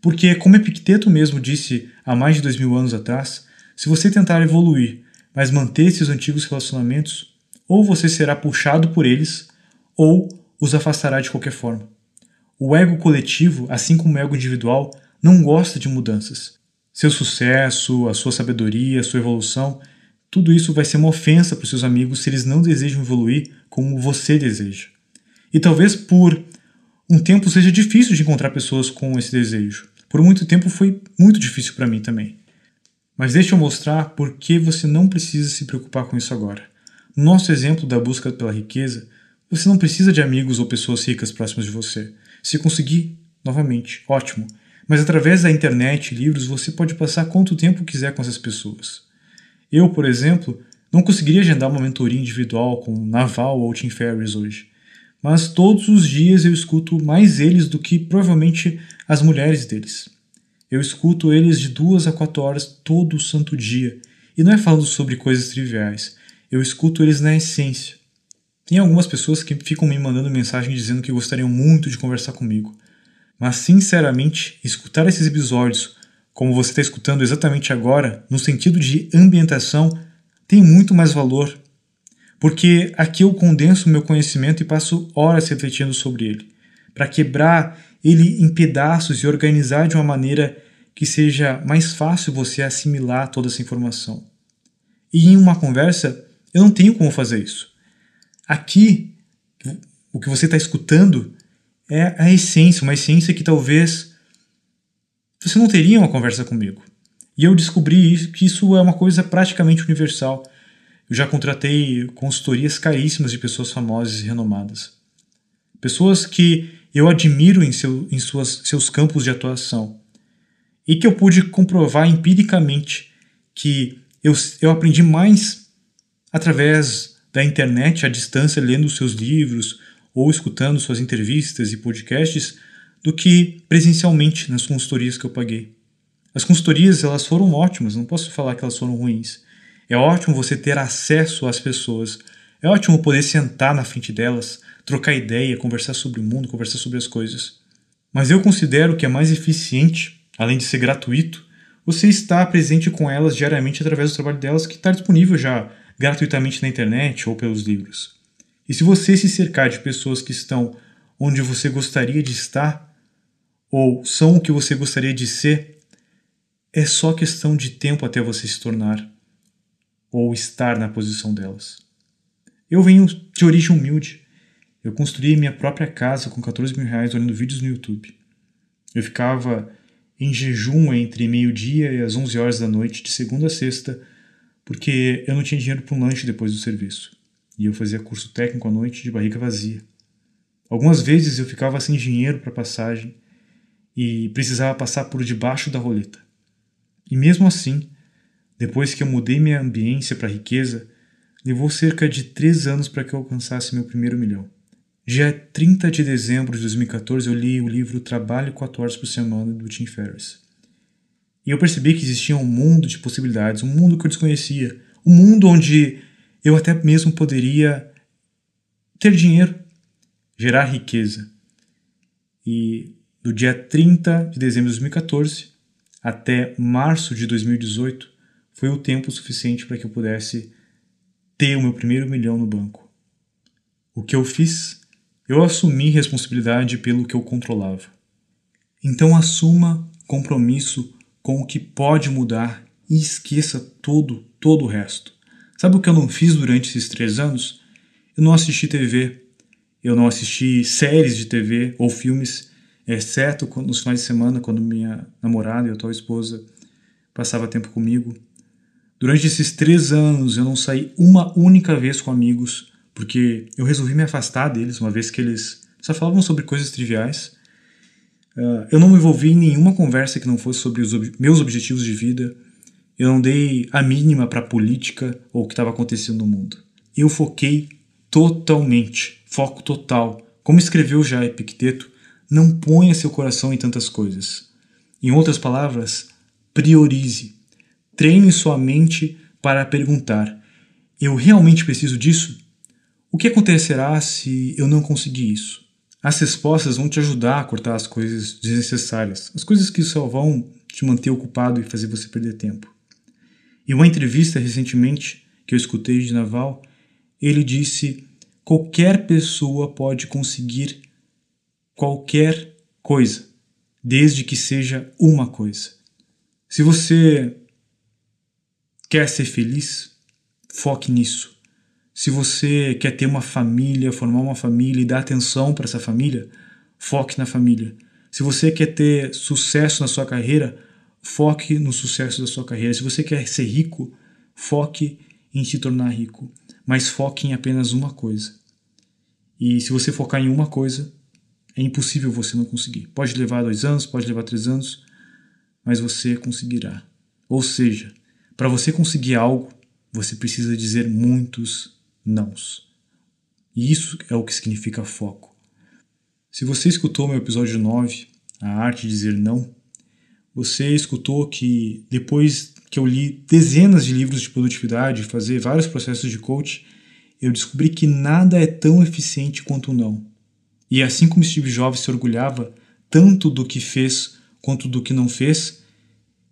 Porque, como Epicteto mesmo disse há mais de dois mil anos atrás, se você tentar evoluir, mas manter esses antigos relacionamentos, ou você será puxado por eles, ou os afastará de qualquer forma. O ego coletivo, assim como o ego individual, não gosta de mudanças. seu sucesso, a sua sabedoria, a sua evolução, tudo isso vai ser uma ofensa para os seus amigos se eles não desejam evoluir como você deseja. E talvez por um tempo seja difícil de encontrar pessoas com esse desejo. Por muito tempo foi muito difícil para mim também. Mas deixa eu mostrar por que você não precisa se preocupar com isso agora. No nosso exemplo da busca pela riqueza, você não precisa de amigos ou pessoas ricas próximas de você. Se conseguir, novamente, ótimo. Mas através da internet e livros você pode passar quanto tempo quiser com essas pessoas. Eu, por exemplo, não conseguiria agendar uma mentoria individual com Naval ou Tim Ferriss hoje. Mas todos os dias eu escuto mais eles do que provavelmente as mulheres deles. Eu escuto eles de duas a quatro horas todo santo dia. E não é falando sobre coisas triviais. Eu escuto eles na essência. Tem algumas pessoas que ficam me mandando mensagem dizendo que gostariam muito de conversar comigo. Mas, sinceramente, escutar esses episódios, como você está escutando exatamente agora, no sentido de ambientação, tem muito mais valor. Porque aqui eu condenso meu conhecimento e passo horas refletindo sobre ele, para quebrar ele em pedaços e organizar de uma maneira que seja mais fácil você assimilar toda essa informação. E em uma conversa, eu não tenho como fazer isso. Aqui, o que você está escutando é a essência, uma essência que talvez você não teria uma conversa comigo. E eu descobri que isso é uma coisa praticamente universal. Eu já contratei consultorias caríssimas de pessoas famosas e renomadas. Pessoas que eu admiro em, seu, em suas, seus campos de atuação e que eu pude comprovar empiricamente que eu, eu aprendi mais através da internet, à distância, lendo seus livros ou escutando suas entrevistas e podcasts, do que presencialmente nas consultorias que eu paguei. As consultorias elas foram ótimas, não posso falar que elas foram ruins. É ótimo você ter acesso às pessoas. É ótimo poder sentar na frente delas, trocar ideia, conversar sobre o mundo, conversar sobre as coisas. Mas eu considero que é mais eficiente, além de ser gratuito, você estar presente com elas diariamente através do trabalho delas que está disponível já gratuitamente na internet ou pelos livros. E se você se cercar de pessoas que estão onde você gostaria de estar, ou são o que você gostaria de ser, é só questão de tempo até você se tornar ou estar na posição delas. Eu venho de origem humilde. Eu construí minha própria casa com 14 mil reais olhando vídeos no YouTube. Eu ficava em jejum entre meio-dia e as 11 horas da noite, de segunda a sexta, porque eu não tinha dinheiro para um lanche depois do serviço. E eu fazia curso técnico à noite de barriga vazia. Algumas vezes eu ficava sem dinheiro para passagem e precisava passar por debaixo da roleta. E mesmo assim, depois que eu mudei minha ambiência para riqueza, levou cerca de três anos para que eu alcançasse meu primeiro milhão. Dia 30 de dezembro de 2014, eu li o livro Trabalho 4 Horas por Semana, do Tim Ferriss. E eu percebi que existia um mundo de possibilidades, um mundo que eu desconhecia, um mundo onde eu até mesmo poderia ter dinheiro, gerar riqueza. E do dia 30 de dezembro de 2014 até março de 2018 foi o tempo suficiente para que eu pudesse ter o meu primeiro milhão no banco. O que eu fiz? Eu assumi responsabilidade pelo que eu controlava. Então assuma compromisso com o que pode mudar e esqueça todo, todo o resto. Sabe o que eu não fiz durante esses três anos? Eu não assisti TV, eu não assisti séries de TV ou filmes, exceto nos finais de semana, quando minha namorada e atual esposa passava tempo comigo. Durante esses três anos eu não saí uma única vez com amigos, porque eu resolvi me afastar deles, uma vez que eles só falavam sobre coisas triviais. Uh, eu não me envolvi em nenhuma conversa que não fosse sobre os meus objetivos de vida. Eu não dei a mínima para a política ou o que estava acontecendo no mundo. Eu foquei totalmente, foco total. Como escreveu já Epicteto, não ponha seu coração em tantas coisas. Em outras palavras, priorize. Treine sua mente para perguntar: eu realmente preciso disso? O que acontecerá se eu não conseguir isso? As respostas vão te ajudar a cortar as coisas desnecessárias, as coisas que só vão te manter ocupado e fazer você perder tempo. Em uma entrevista recentemente que eu escutei de Naval, ele disse: qualquer pessoa pode conseguir qualquer coisa, desde que seja uma coisa. Se você quer ser feliz, foque nisso. Se você quer ter uma família, formar uma família e dar atenção para essa família, foque na família. Se você quer ter sucesso na sua carreira, foque no sucesso da sua carreira. Se você quer ser rico, foque em se tornar rico, mas foque em apenas uma coisa. E se você focar em uma coisa, é impossível você não conseguir. Pode levar dois anos, pode levar três anos, mas você conseguirá. Ou seja, para você conseguir algo, você precisa dizer muitos nãos. E isso é o que significa foco. Se você escutou meu episódio 9, A Arte de Dizer Não, você escutou que depois que eu li dezenas de livros de produtividade, fazer vários processos de coach, eu descobri que nada é tão eficiente quanto o não. E assim como Steve Jobs se orgulhava tanto do que fez quanto do que não fez,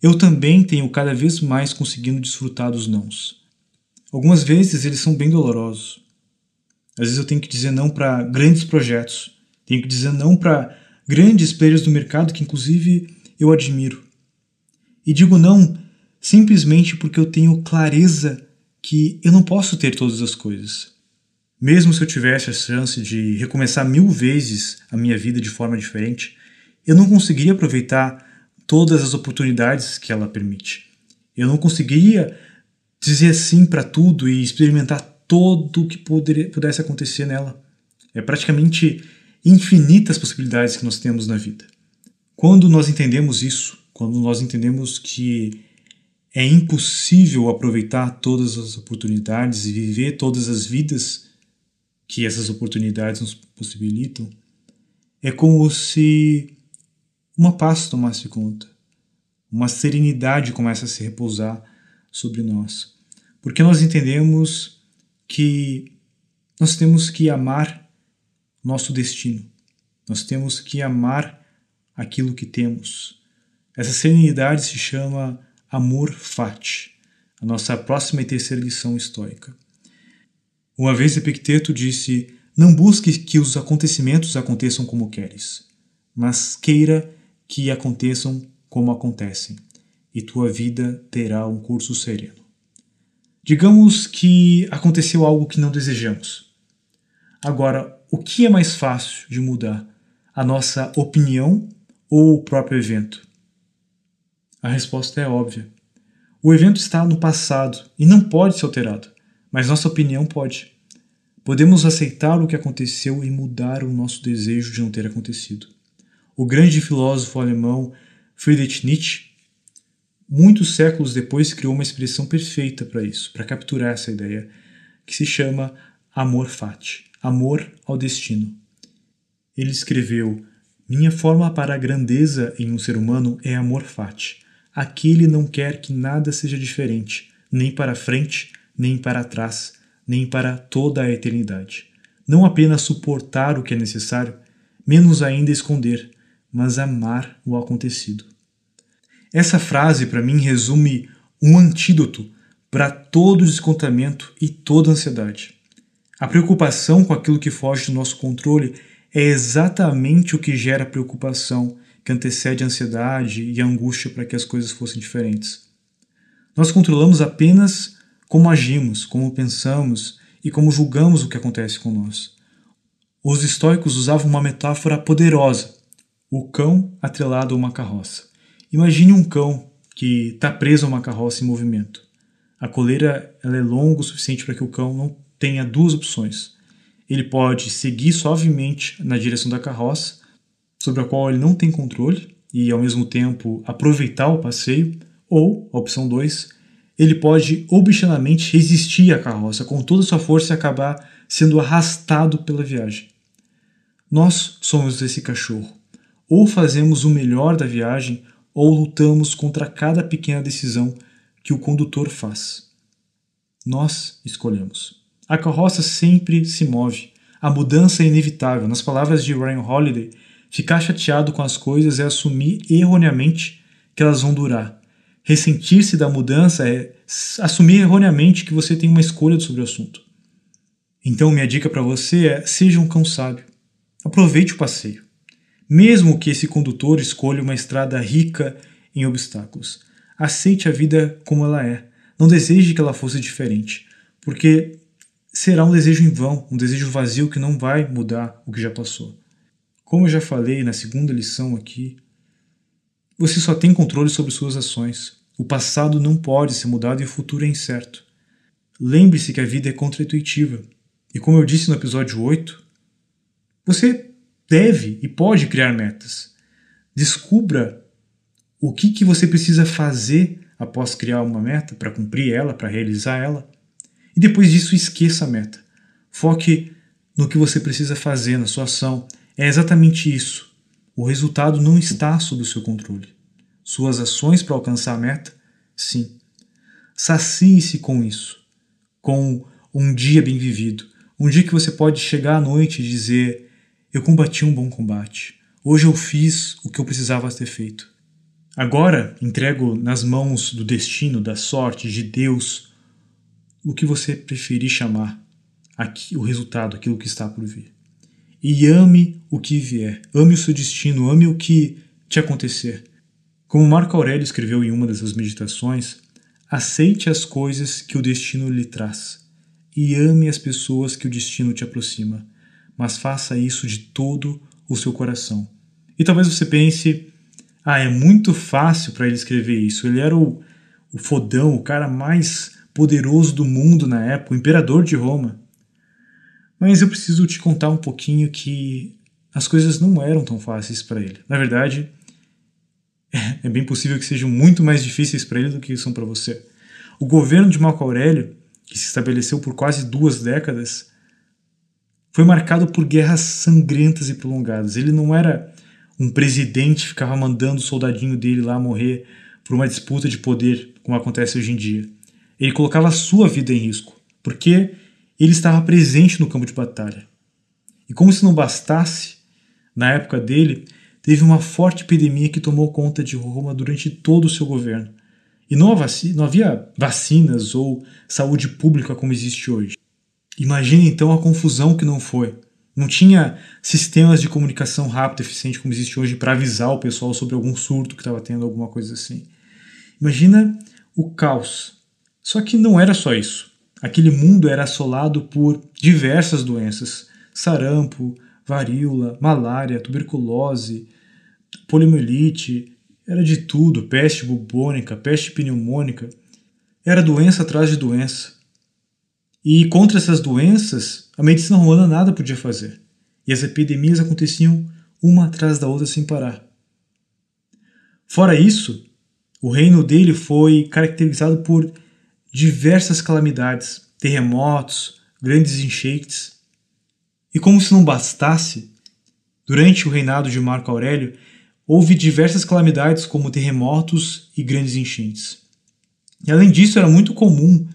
eu também tenho cada vez mais conseguindo desfrutar dos nãos. Algumas vezes eles são bem dolorosos. Às vezes eu tenho que dizer não para grandes projetos, tenho que dizer não para grandes players do mercado que, inclusive, eu admiro. E digo não simplesmente porque eu tenho clareza que eu não posso ter todas as coisas. Mesmo se eu tivesse a chance de recomeçar mil vezes a minha vida de forma diferente, eu não conseguiria aproveitar todas as oportunidades que ela permite. Eu não conseguiria dizer sim para tudo e experimentar todo o que poderia, pudesse acontecer nela. É praticamente infinitas possibilidades que nós temos na vida. Quando nós entendemos isso, quando nós entendemos que é impossível aproveitar todas as oportunidades e viver todas as vidas que essas oportunidades nos possibilitam, é como se uma paz tomasse conta, uma serenidade começa a se repousar sobre nós, porque nós entendemos que nós temos que amar nosso destino. Nós temos que amar aquilo que temos. Essa serenidade se chama amor fati, a nossa próxima e terceira lição estoica. Uma vez Epicteto disse: Não busque que os acontecimentos aconteçam como queres, mas queira que aconteçam como acontecem, e tua vida terá um curso sereno. Digamos que aconteceu algo que não desejamos. Agora, o que é mais fácil de mudar? A nossa opinião ou o próprio evento? A resposta é óbvia. O evento está no passado e não pode ser alterado, mas nossa opinião pode. Podemos aceitar o que aconteceu e mudar o nosso desejo de não ter acontecido. O grande filósofo alemão Friedrich Nietzsche, muitos séculos depois, criou uma expressão perfeita para isso, para capturar essa ideia, que se chama amor fati. Amor ao Destino. Ele escreveu: Minha forma para a grandeza em um ser humano é amor fati. Aquele não quer que nada seja diferente, nem para frente, nem para trás, nem para toda a eternidade. Não apenas suportar o que é necessário, menos ainda esconder, mas amar o acontecido. Essa frase, para mim, resume um antídoto para todo descontamento e toda ansiedade. A preocupação com aquilo que foge do nosso controle é exatamente o que gera preocupação, que antecede a ansiedade e a angústia para que as coisas fossem diferentes. Nós controlamos apenas como agimos, como pensamos e como julgamos o que acontece com nós. Os estoicos usavam uma metáfora poderosa: o cão atrelado a uma carroça. Imagine um cão que está preso a uma carroça em movimento. A coleira ela é longa o suficiente para que o cão não tenha duas opções. Ele pode seguir suavemente na direção da carroça, sobre a qual ele não tem controle, e ao mesmo tempo aproveitar o passeio, ou, opção 2, ele pode obstinadamente resistir à carroça com toda a sua força e acabar sendo arrastado pela viagem. Nós somos esse cachorro. Ou fazemos o melhor da viagem, ou lutamos contra cada pequena decisão que o condutor faz. Nós escolhemos. A carroça sempre se move. A mudança é inevitável. Nas palavras de Ryan Holiday, ficar chateado com as coisas é assumir erroneamente que elas vão durar. Ressentir-se da mudança é assumir erroneamente que você tem uma escolha sobre o assunto. Então, minha dica para você é: seja um cão sábio. Aproveite o passeio. Mesmo que esse condutor escolha uma estrada rica em obstáculos, aceite a vida como ela é. Não deseje que ela fosse diferente, porque será um desejo em vão, um desejo vazio que não vai mudar o que já passou. Como eu já falei na segunda lição aqui, você só tem controle sobre suas ações. O passado não pode ser mudado e o futuro é incerto. Lembre-se que a vida é contraintuitiva. E como eu disse no episódio 8, você deve e pode criar metas. Descubra o que, que você precisa fazer após criar uma meta para cumprir ela, para realizar ela. E depois disso, esqueça a meta. Foque no que você precisa fazer na sua ação. É exatamente isso. O resultado não está sob o seu controle. Suas ações para alcançar a meta, sim. Sacie-se com isso, com um dia bem vivido. Um dia que você pode chegar à noite e dizer: Eu combati um bom combate. Hoje eu fiz o que eu precisava ter feito. Agora entrego nas mãos do destino, da sorte, de Deus, o que você preferir chamar, aqui, o resultado, aquilo que está por vir. E ame o que vier, ame o seu destino, ame o que te acontecer. Como Marco Aurélio escreveu em uma das suas meditações, aceite as coisas que o destino lhe traz e ame as pessoas que o destino te aproxima, mas faça isso de todo o seu coração. E talvez você pense, ah, é muito fácil para ele escrever isso. Ele era o, o fodão, o cara mais poderoso do mundo na época, o imperador de Roma. Mas eu preciso te contar um pouquinho que as coisas não eram tão fáceis para ele. Na verdade, é bem possível que sejam muito mais difíceis para ele do que são para você. O governo de Marco Aurélio, que se estabeleceu por quase duas décadas, foi marcado por guerras sangrentas e prolongadas. Ele não era um presidente que ficava mandando o soldadinho dele lá morrer por uma disputa de poder, como acontece hoje em dia. Ele colocava sua vida em risco, porque ele estava presente no campo de batalha. E como se não bastasse, na época dele, teve uma forte epidemia que tomou conta de Roma durante todo o seu governo. E não, não havia vacinas ou saúde pública como existe hoje. Imagine então a confusão que não foi. Não tinha sistemas de comunicação rápido e eficiente como existe hoje para avisar o pessoal sobre algum surto que estava tendo, alguma coisa assim. Imagina o caos só que não era só isso. Aquele mundo era assolado por diversas doenças: sarampo, varíola, malária, tuberculose, poliomielite, era de tudo, peste bubônica, peste pneumônica. Era doença atrás de doença. E contra essas doenças, a medicina romana nada podia fazer. E as epidemias aconteciam uma atrás da outra sem parar. Fora isso, o reino dele foi caracterizado por diversas calamidades, terremotos, grandes enchentes. E como se não bastasse, durante o reinado de Marco Aurélio, houve diversas calamidades como terremotos e grandes enchentes. E além disso, era muito comum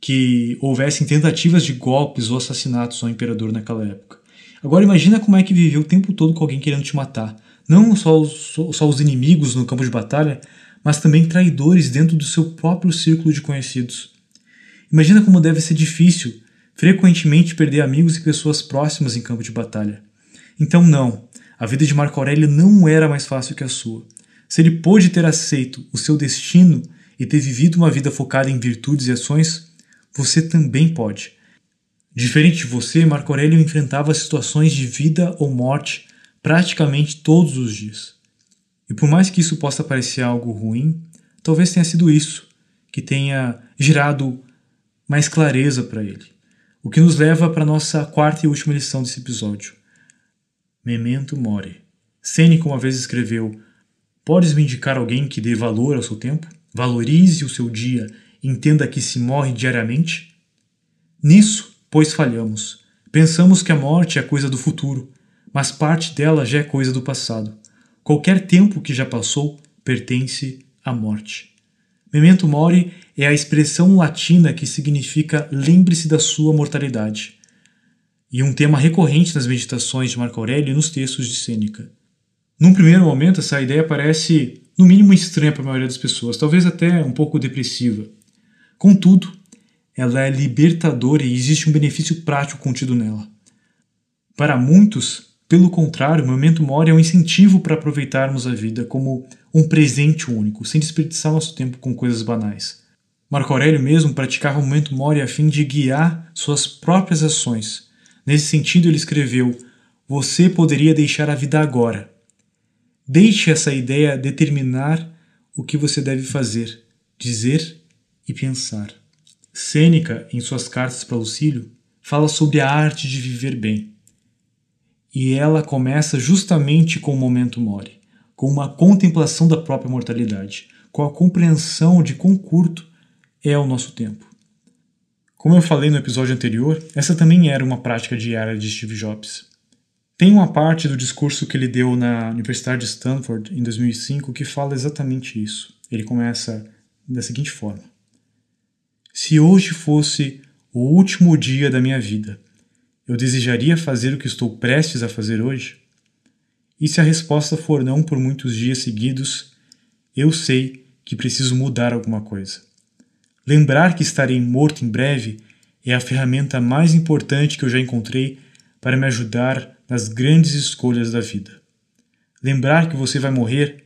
que houvessem tentativas de golpes ou assassinatos ao imperador naquela época. Agora imagina como é que viveu o tempo todo com alguém querendo te matar. Não só os, só os inimigos no campo de batalha, mas também traidores dentro do seu próprio círculo de conhecidos. Imagina como deve ser difícil frequentemente perder amigos e pessoas próximas em campo de batalha. Então, não, a vida de Marco Aurélio não era mais fácil que a sua. Se ele pôde ter aceito o seu destino e ter vivido uma vida focada em virtudes e ações, você também pode. Diferente de você, Marco Aurélio enfrentava situações de vida ou morte praticamente todos os dias. E por mais que isso possa parecer algo ruim, talvez tenha sido isso que tenha gerado mais clareza para ele. O que nos leva para a nossa quarta e última lição desse episódio. Memento mori. Sêneca uma vez escreveu: Podes me indicar alguém que dê valor ao seu tempo? Valorize o seu dia, entenda que se morre diariamente? Nisso, pois falhamos. Pensamos que a morte é coisa do futuro, mas parte dela já é coisa do passado. Qualquer tempo que já passou pertence à morte. Memento mori é a expressão latina que significa lembre-se da sua mortalidade, e um tema recorrente nas meditações de Marco Aurélio e nos textos de Sêneca. Num primeiro momento, essa ideia parece, no mínimo, estranha para a maioria das pessoas, talvez até um pouco depressiva. Contudo, ela é libertadora e existe um benefício prático contido nela. Para muitos, pelo contrário, o momento mori é um incentivo para aproveitarmos a vida como um presente único, sem desperdiçar nosso tempo com coisas banais. Marco Aurélio mesmo praticava o momento mori a fim de guiar suas próprias ações. Nesse sentido, ele escreveu: Você poderia deixar a vida agora. Deixe essa ideia determinar o que você deve fazer, dizer e pensar. Sêneca, em suas cartas para Lucílio, fala sobre a arte de viver bem. E ela começa justamente com o momento mori, com uma contemplação da própria mortalidade, com a compreensão de quão curto é o nosso tempo. Como eu falei no episódio anterior, essa também era uma prática diária de Steve Jobs. Tem uma parte do discurso que ele deu na Universidade de Stanford em 2005 que fala exatamente isso. Ele começa da seguinte forma: Se hoje fosse o último dia da minha vida, eu desejaria fazer o que estou prestes a fazer hoje? E se a resposta for não por muitos dias seguidos, eu sei que preciso mudar alguma coisa. Lembrar que estarei morto em breve é a ferramenta mais importante que eu já encontrei para me ajudar nas grandes escolhas da vida. Lembrar que você vai morrer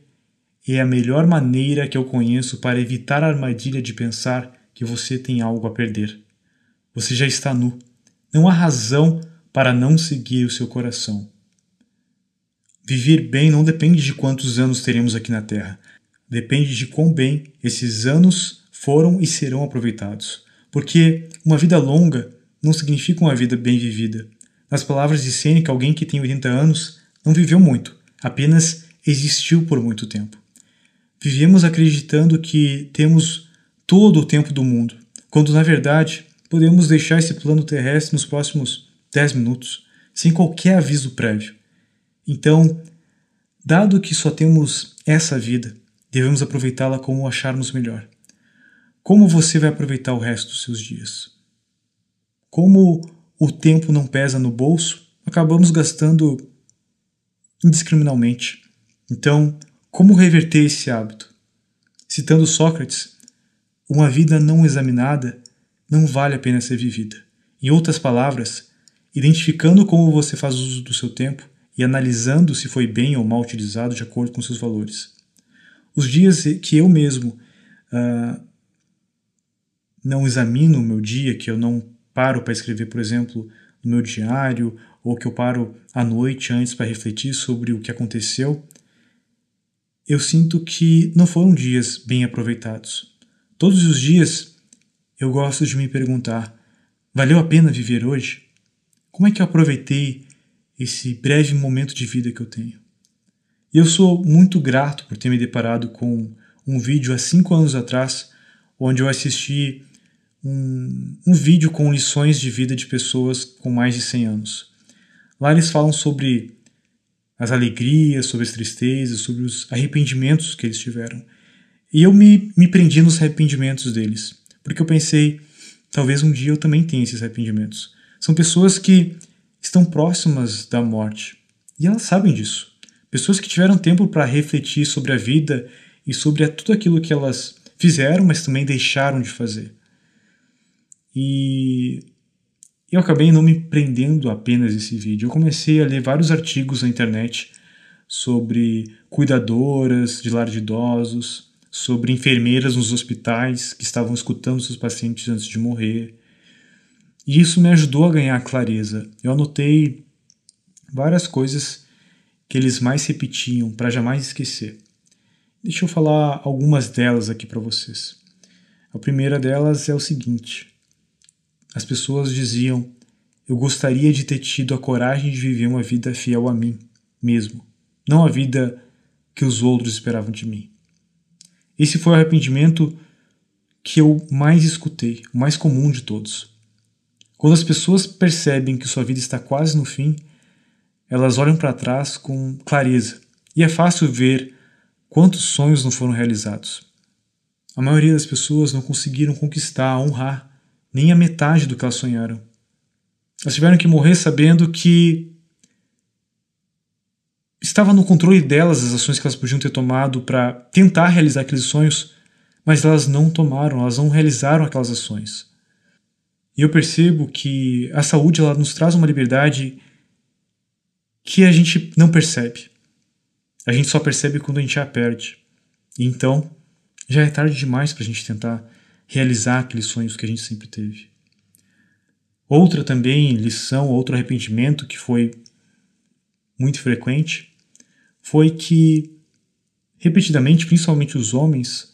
é a melhor maneira que eu conheço para evitar a armadilha de pensar que você tem algo a perder. Você já está nu. Não há razão para não seguir o seu coração. Viver bem não depende de quantos anos teremos aqui na Terra. Depende de quão bem esses anos foram e serão aproveitados. Porque uma vida longa não significa uma vida bem vivida. Nas palavras de Sêneca, alguém que tem 80 anos não viveu muito, apenas existiu por muito tempo. Vivemos acreditando que temos todo o tempo do mundo, quando na verdade podemos deixar esse plano terrestre nos próximos 10 minutos, sem qualquer aviso prévio. Então, dado que só temos essa vida, devemos aproveitá-la como acharmos melhor. Como você vai aproveitar o resto dos seus dias? Como o tempo não pesa no bolso, acabamos gastando indiscriminadamente. Então, como reverter esse hábito? Citando Sócrates, uma vida não examinada não vale a pena ser vivida. Em outras palavras, identificando como você faz uso do seu tempo e analisando se foi bem ou mal utilizado de acordo com seus valores. Os dias que eu mesmo uh, não examino o meu dia, que eu não paro para escrever, por exemplo, no meu diário, ou que eu paro à noite antes para refletir sobre o que aconteceu, eu sinto que não foram dias bem aproveitados. Todos os dias eu gosto de me perguntar: valeu a pena viver hoje? Como é que eu aproveitei esse breve momento de vida que eu tenho? E eu sou muito grato por ter me deparado com um vídeo há cinco anos atrás, onde eu assisti um, um vídeo com lições de vida de pessoas com mais de 100 anos. Lá eles falam sobre as alegrias, sobre as tristezas, sobre os arrependimentos que eles tiveram. E eu me, me prendi nos arrependimentos deles, porque eu pensei, talvez um dia eu também tenha esses arrependimentos. São pessoas que estão próximas da morte e elas sabem disso. Pessoas que tiveram tempo para refletir sobre a vida e sobre tudo aquilo que elas fizeram, mas também deixaram de fazer. E eu acabei não me prendendo apenas esse vídeo. Eu comecei a ler vários artigos na internet sobre cuidadoras de lar de idosos, sobre enfermeiras nos hospitais que estavam escutando seus pacientes antes de morrer. E isso me ajudou a ganhar clareza. Eu anotei várias coisas que eles mais repetiam para jamais esquecer. Deixa eu falar algumas delas aqui para vocês. A primeira delas é o seguinte: as pessoas diziam: Eu gostaria de ter tido a coragem de viver uma vida fiel a mim mesmo, não a vida que os outros esperavam de mim. Esse foi o arrependimento que eu mais escutei, o mais comum de todos. Quando as pessoas percebem que sua vida está quase no fim, elas olham para trás com clareza e é fácil ver quantos sonhos não foram realizados. A maioria das pessoas não conseguiram conquistar, honrar nem a metade do que elas sonharam. Elas tiveram que morrer sabendo que estava no controle delas as ações que elas podiam ter tomado para tentar realizar aqueles sonhos, mas elas não tomaram, elas não realizaram aquelas ações. E eu percebo que a saúde ela nos traz uma liberdade que a gente não percebe. A gente só percebe quando a gente a perde. E então, já é tarde demais para a gente tentar realizar aqueles sonhos que a gente sempre teve. Outra também lição, outro arrependimento que foi muito frequente, foi que repetidamente, principalmente os homens,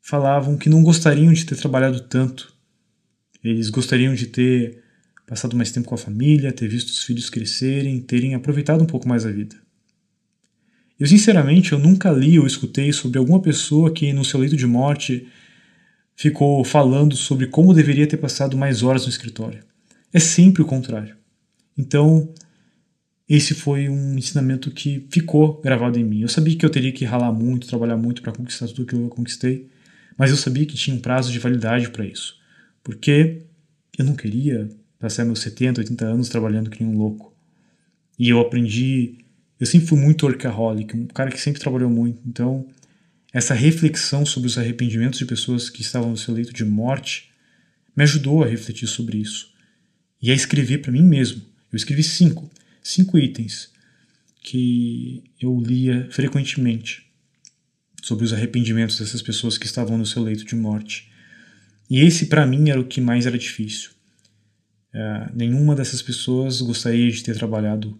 falavam que não gostariam de ter trabalhado tanto. Eles gostariam de ter passado mais tempo com a família, ter visto os filhos crescerem, terem aproveitado um pouco mais a vida. Eu, sinceramente, eu nunca li ou escutei sobre alguma pessoa que, no seu leito de morte, ficou falando sobre como deveria ter passado mais horas no escritório. É sempre o contrário. Então, esse foi um ensinamento que ficou gravado em mim. Eu sabia que eu teria que ralar muito, trabalhar muito para conquistar tudo que eu conquistei, mas eu sabia que tinha um prazo de validade para isso, porque eu não queria passar meus 70, 80 anos trabalhando que nem um louco. E eu aprendi, eu sempre fui muito workaholic, um cara que sempre trabalhou muito, então essa reflexão sobre os arrependimentos de pessoas que estavam no seu leito de morte me ajudou a refletir sobre isso e a escrever para mim mesmo. Eu escrevi cinco cinco itens que eu lia frequentemente sobre os arrependimentos dessas pessoas que estavam no seu leito de morte. E esse, para mim, era o que mais era difícil. É, nenhuma dessas pessoas gostaria de ter trabalhado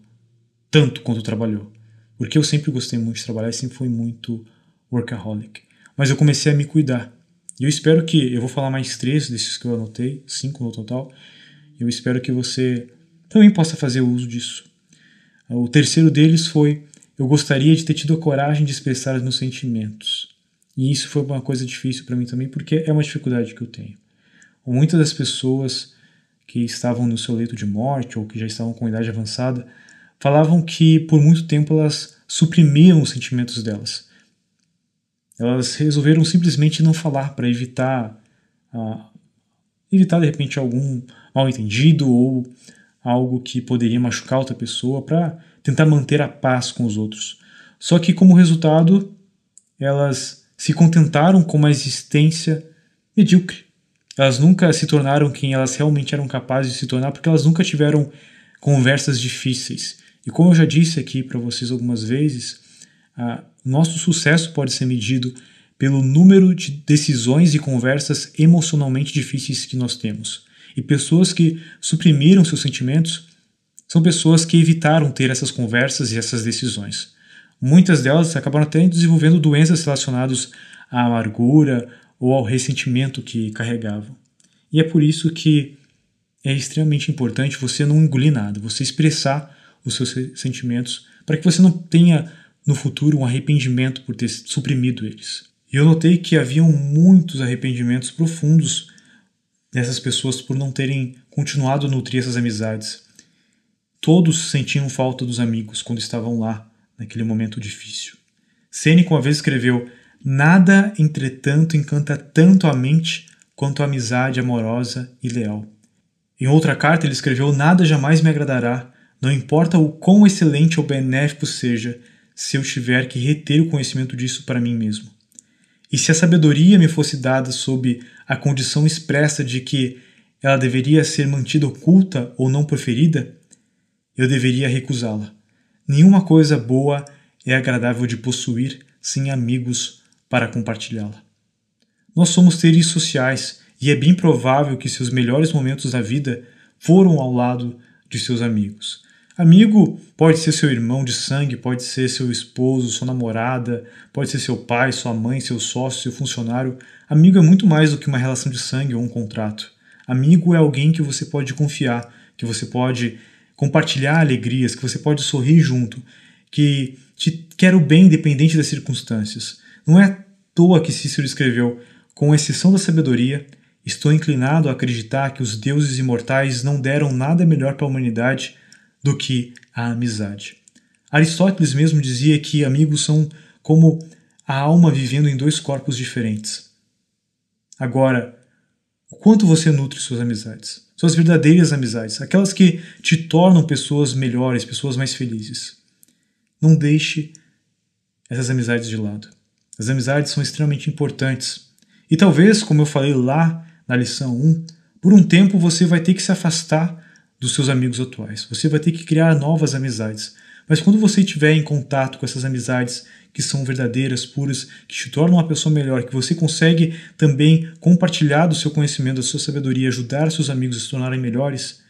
tanto quanto trabalhou. Porque eu sempre gostei muito de trabalhar e sempre fui muito workaholic. Mas eu comecei a me cuidar. E eu espero que. Eu vou falar mais três desses que eu anotei, cinco no total. Eu espero que você também possa fazer uso disso. O terceiro deles foi: eu gostaria de ter tido a coragem de expressar os meus sentimentos. E isso foi uma coisa difícil para mim também, porque é uma dificuldade que eu tenho. Muitas das pessoas que estavam no seu leito de morte ou que já estavam com idade avançada falavam que por muito tempo elas suprimiam os sentimentos delas. Elas resolveram simplesmente não falar para evitar uh, evitar de repente algum mal entendido ou algo que poderia machucar outra pessoa, para tentar manter a paz com os outros. Só que, como resultado, elas se contentaram com uma existência medíocre. Elas nunca se tornaram quem elas realmente eram capazes de se tornar, porque elas nunca tiveram conversas difíceis. E como eu já disse aqui para vocês algumas vezes, nosso sucesso pode ser medido pelo número de decisões e conversas emocionalmente difíceis que nós temos. E pessoas que suprimiram seus sentimentos são pessoas que evitaram ter essas conversas e essas decisões. Muitas delas acabaram até desenvolvendo doenças relacionadas à amargura ou ao ressentimento que carregavam. E é por isso que é extremamente importante você não engolir nada, você expressar os seus sentimentos para que você não tenha no futuro um arrependimento por ter suprimido eles. E eu notei que haviam muitos arrependimentos profundos dessas pessoas por não terem continuado a nutrir essas amizades. Todos sentiam falta dos amigos quando estavam lá, naquele momento difícil. Sêneca uma vez escreveu: Nada, entretanto, encanta tanto a mente quanto a amizade amorosa e leal. Em outra carta, ele escreveu: Nada jamais me agradará, não importa o quão excelente ou benéfico seja, se eu tiver que reter o conhecimento disso para mim mesmo. E se a sabedoria me fosse dada sob a condição expressa de que ela deveria ser mantida oculta ou não proferida, eu deveria recusá-la. Nenhuma coisa boa é agradável de possuir sem amigos para compartilhá-la. Nós somos seres sociais e é bem provável que seus melhores momentos da vida foram ao lado de seus amigos. Amigo pode ser seu irmão de sangue, pode ser seu esposo, sua namorada, pode ser seu pai, sua mãe, seu sócio, seu funcionário. Amigo é muito mais do que uma relação de sangue ou um contrato. Amigo é alguém que você pode confiar, que você pode compartilhar alegrias, que você pode sorrir junto, que te quer o bem independente das circunstâncias. Não é à toa que Cícero escreveu: com exceção da sabedoria, estou inclinado a acreditar que os deuses imortais não deram nada melhor para a humanidade do que a amizade. Aristóteles mesmo dizia que amigos são como a alma vivendo em dois corpos diferentes. Agora, o quanto você nutre suas amizades? Suas verdadeiras amizades, aquelas que te tornam pessoas melhores, pessoas mais felizes. Não deixe essas amizades de lado. As amizades são extremamente importantes. E talvez, como eu falei lá na lição 1, por um tempo você vai ter que se afastar dos seus amigos atuais. Você vai ter que criar novas amizades, Mas quando você estiver em contato com essas amizades que são verdadeiras, puras, que te tornam uma pessoa melhor, que você consegue também compartilhar do seu conhecimento, da sua sabedoria, ajudar seus amigos a se tornarem melhores,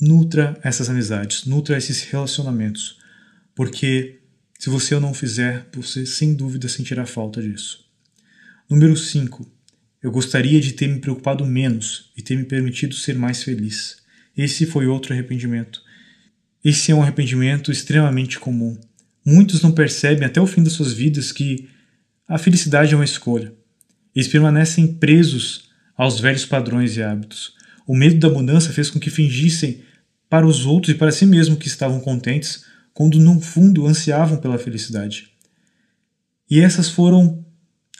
nutra essas amizades, nutra esses relacionamentos. Porque se você não fizer, você sem dúvida sentirá falta disso. Número 5. Eu gostaria de ter me preocupado menos e ter me permitido ser mais feliz. Esse foi outro arrependimento. Esse é um arrependimento extremamente comum. Muitos não percebem até o fim das suas vidas que a felicidade é uma escolha. Eles permanecem presos aos velhos padrões e hábitos. O medo da mudança fez com que fingissem para os outros e para si mesmos que estavam contentes, quando no fundo ansiavam pela felicidade. E essas foram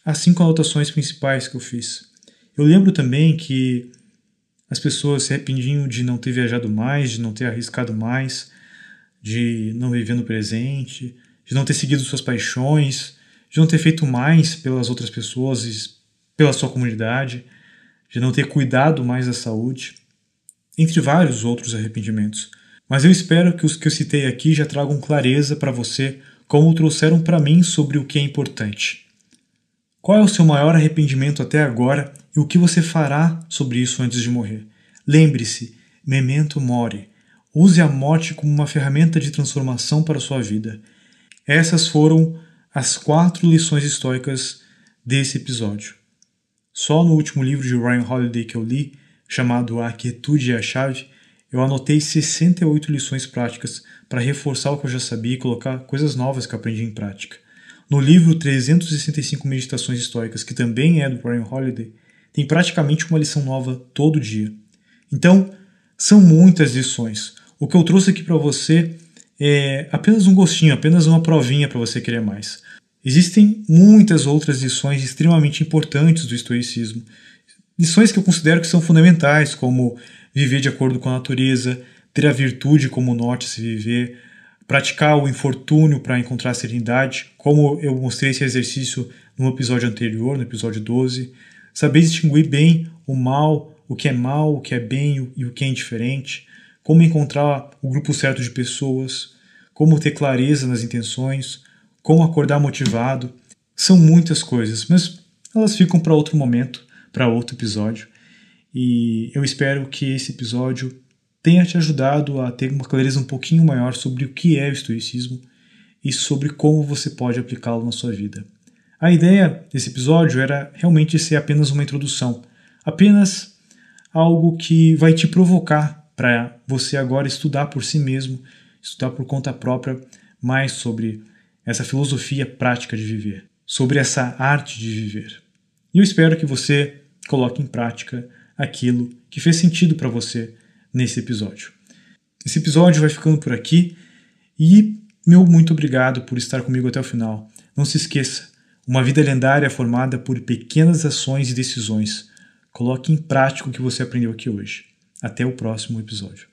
as cinco anotações principais que eu fiz. Eu lembro também que as pessoas se arrependiam de não ter viajado mais, de não ter arriscado mais, de não viver no presente, de não ter seguido suas paixões, de não ter feito mais pelas outras pessoas e pela sua comunidade, de não ter cuidado mais da saúde entre vários outros arrependimentos. Mas eu espero que os que eu citei aqui já tragam clareza para você, como trouxeram para mim sobre o que é importante. Qual é o seu maior arrependimento até agora e o que você fará sobre isso antes de morrer? Lembre-se, memento mori. Use a morte como uma ferramenta de transformação para a sua vida. Essas foram as quatro lições históricas desse episódio. Só no último livro de Ryan Holiday que eu li, chamado A Quietude e a Chave, eu anotei 68 lições práticas para reforçar o que eu já sabia e colocar coisas novas que aprendi em prática. No livro 365 Meditações Históricas, que também é do Ryan Holiday, tem praticamente uma lição nova todo dia. Então, são muitas lições. O que eu trouxe aqui para você é apenas um gostinho, apenas uma provinha para você querer mais. Existem muitas outras lições extremamente importantes do estoicismo Lições que eu considero que são fundamentais, como viver de acordo com a natureza, ter a virtude como norte a se viver, praticar o infortúnio para encontrar a serenidade, como eu mostrei esse exercício no episódio anterior, no episódio 12, saber distinguir bem o mal, o que é mal, o que é bem e o que é indiferente, como encontrar o grupo certo de pessoas, como ter clareza nas intenções, como acordar motivado. São muitas coisas, mas elas ficam para outro momento para outro episódio. E eu espero que esse episódio tenha te ajudado a ter uma clareza um pouquinho maior sobre o que é o estoicismo e sobre como você pode aplicá-lo na sua vida. A ideia desse episódio era realmente ser apenas uma introdução, apenas algo que vai te provocar para você agora estudar por si mesmo, estudar por conta própria mais sobre essa filosofia prática de viver, sobre essa arte de viver. E eu espero que você coloque em prática aquilo que fez sentido para você nesse episódio. Esse episódio vai ficando por aqui e meu muito obrigado por estar comigo até o final. Não se esqueça, uma vida lendária formada por pequenas ações e decisões. Coloque em prática o que você aprendeu aqui hoje. Até o próximo episódio.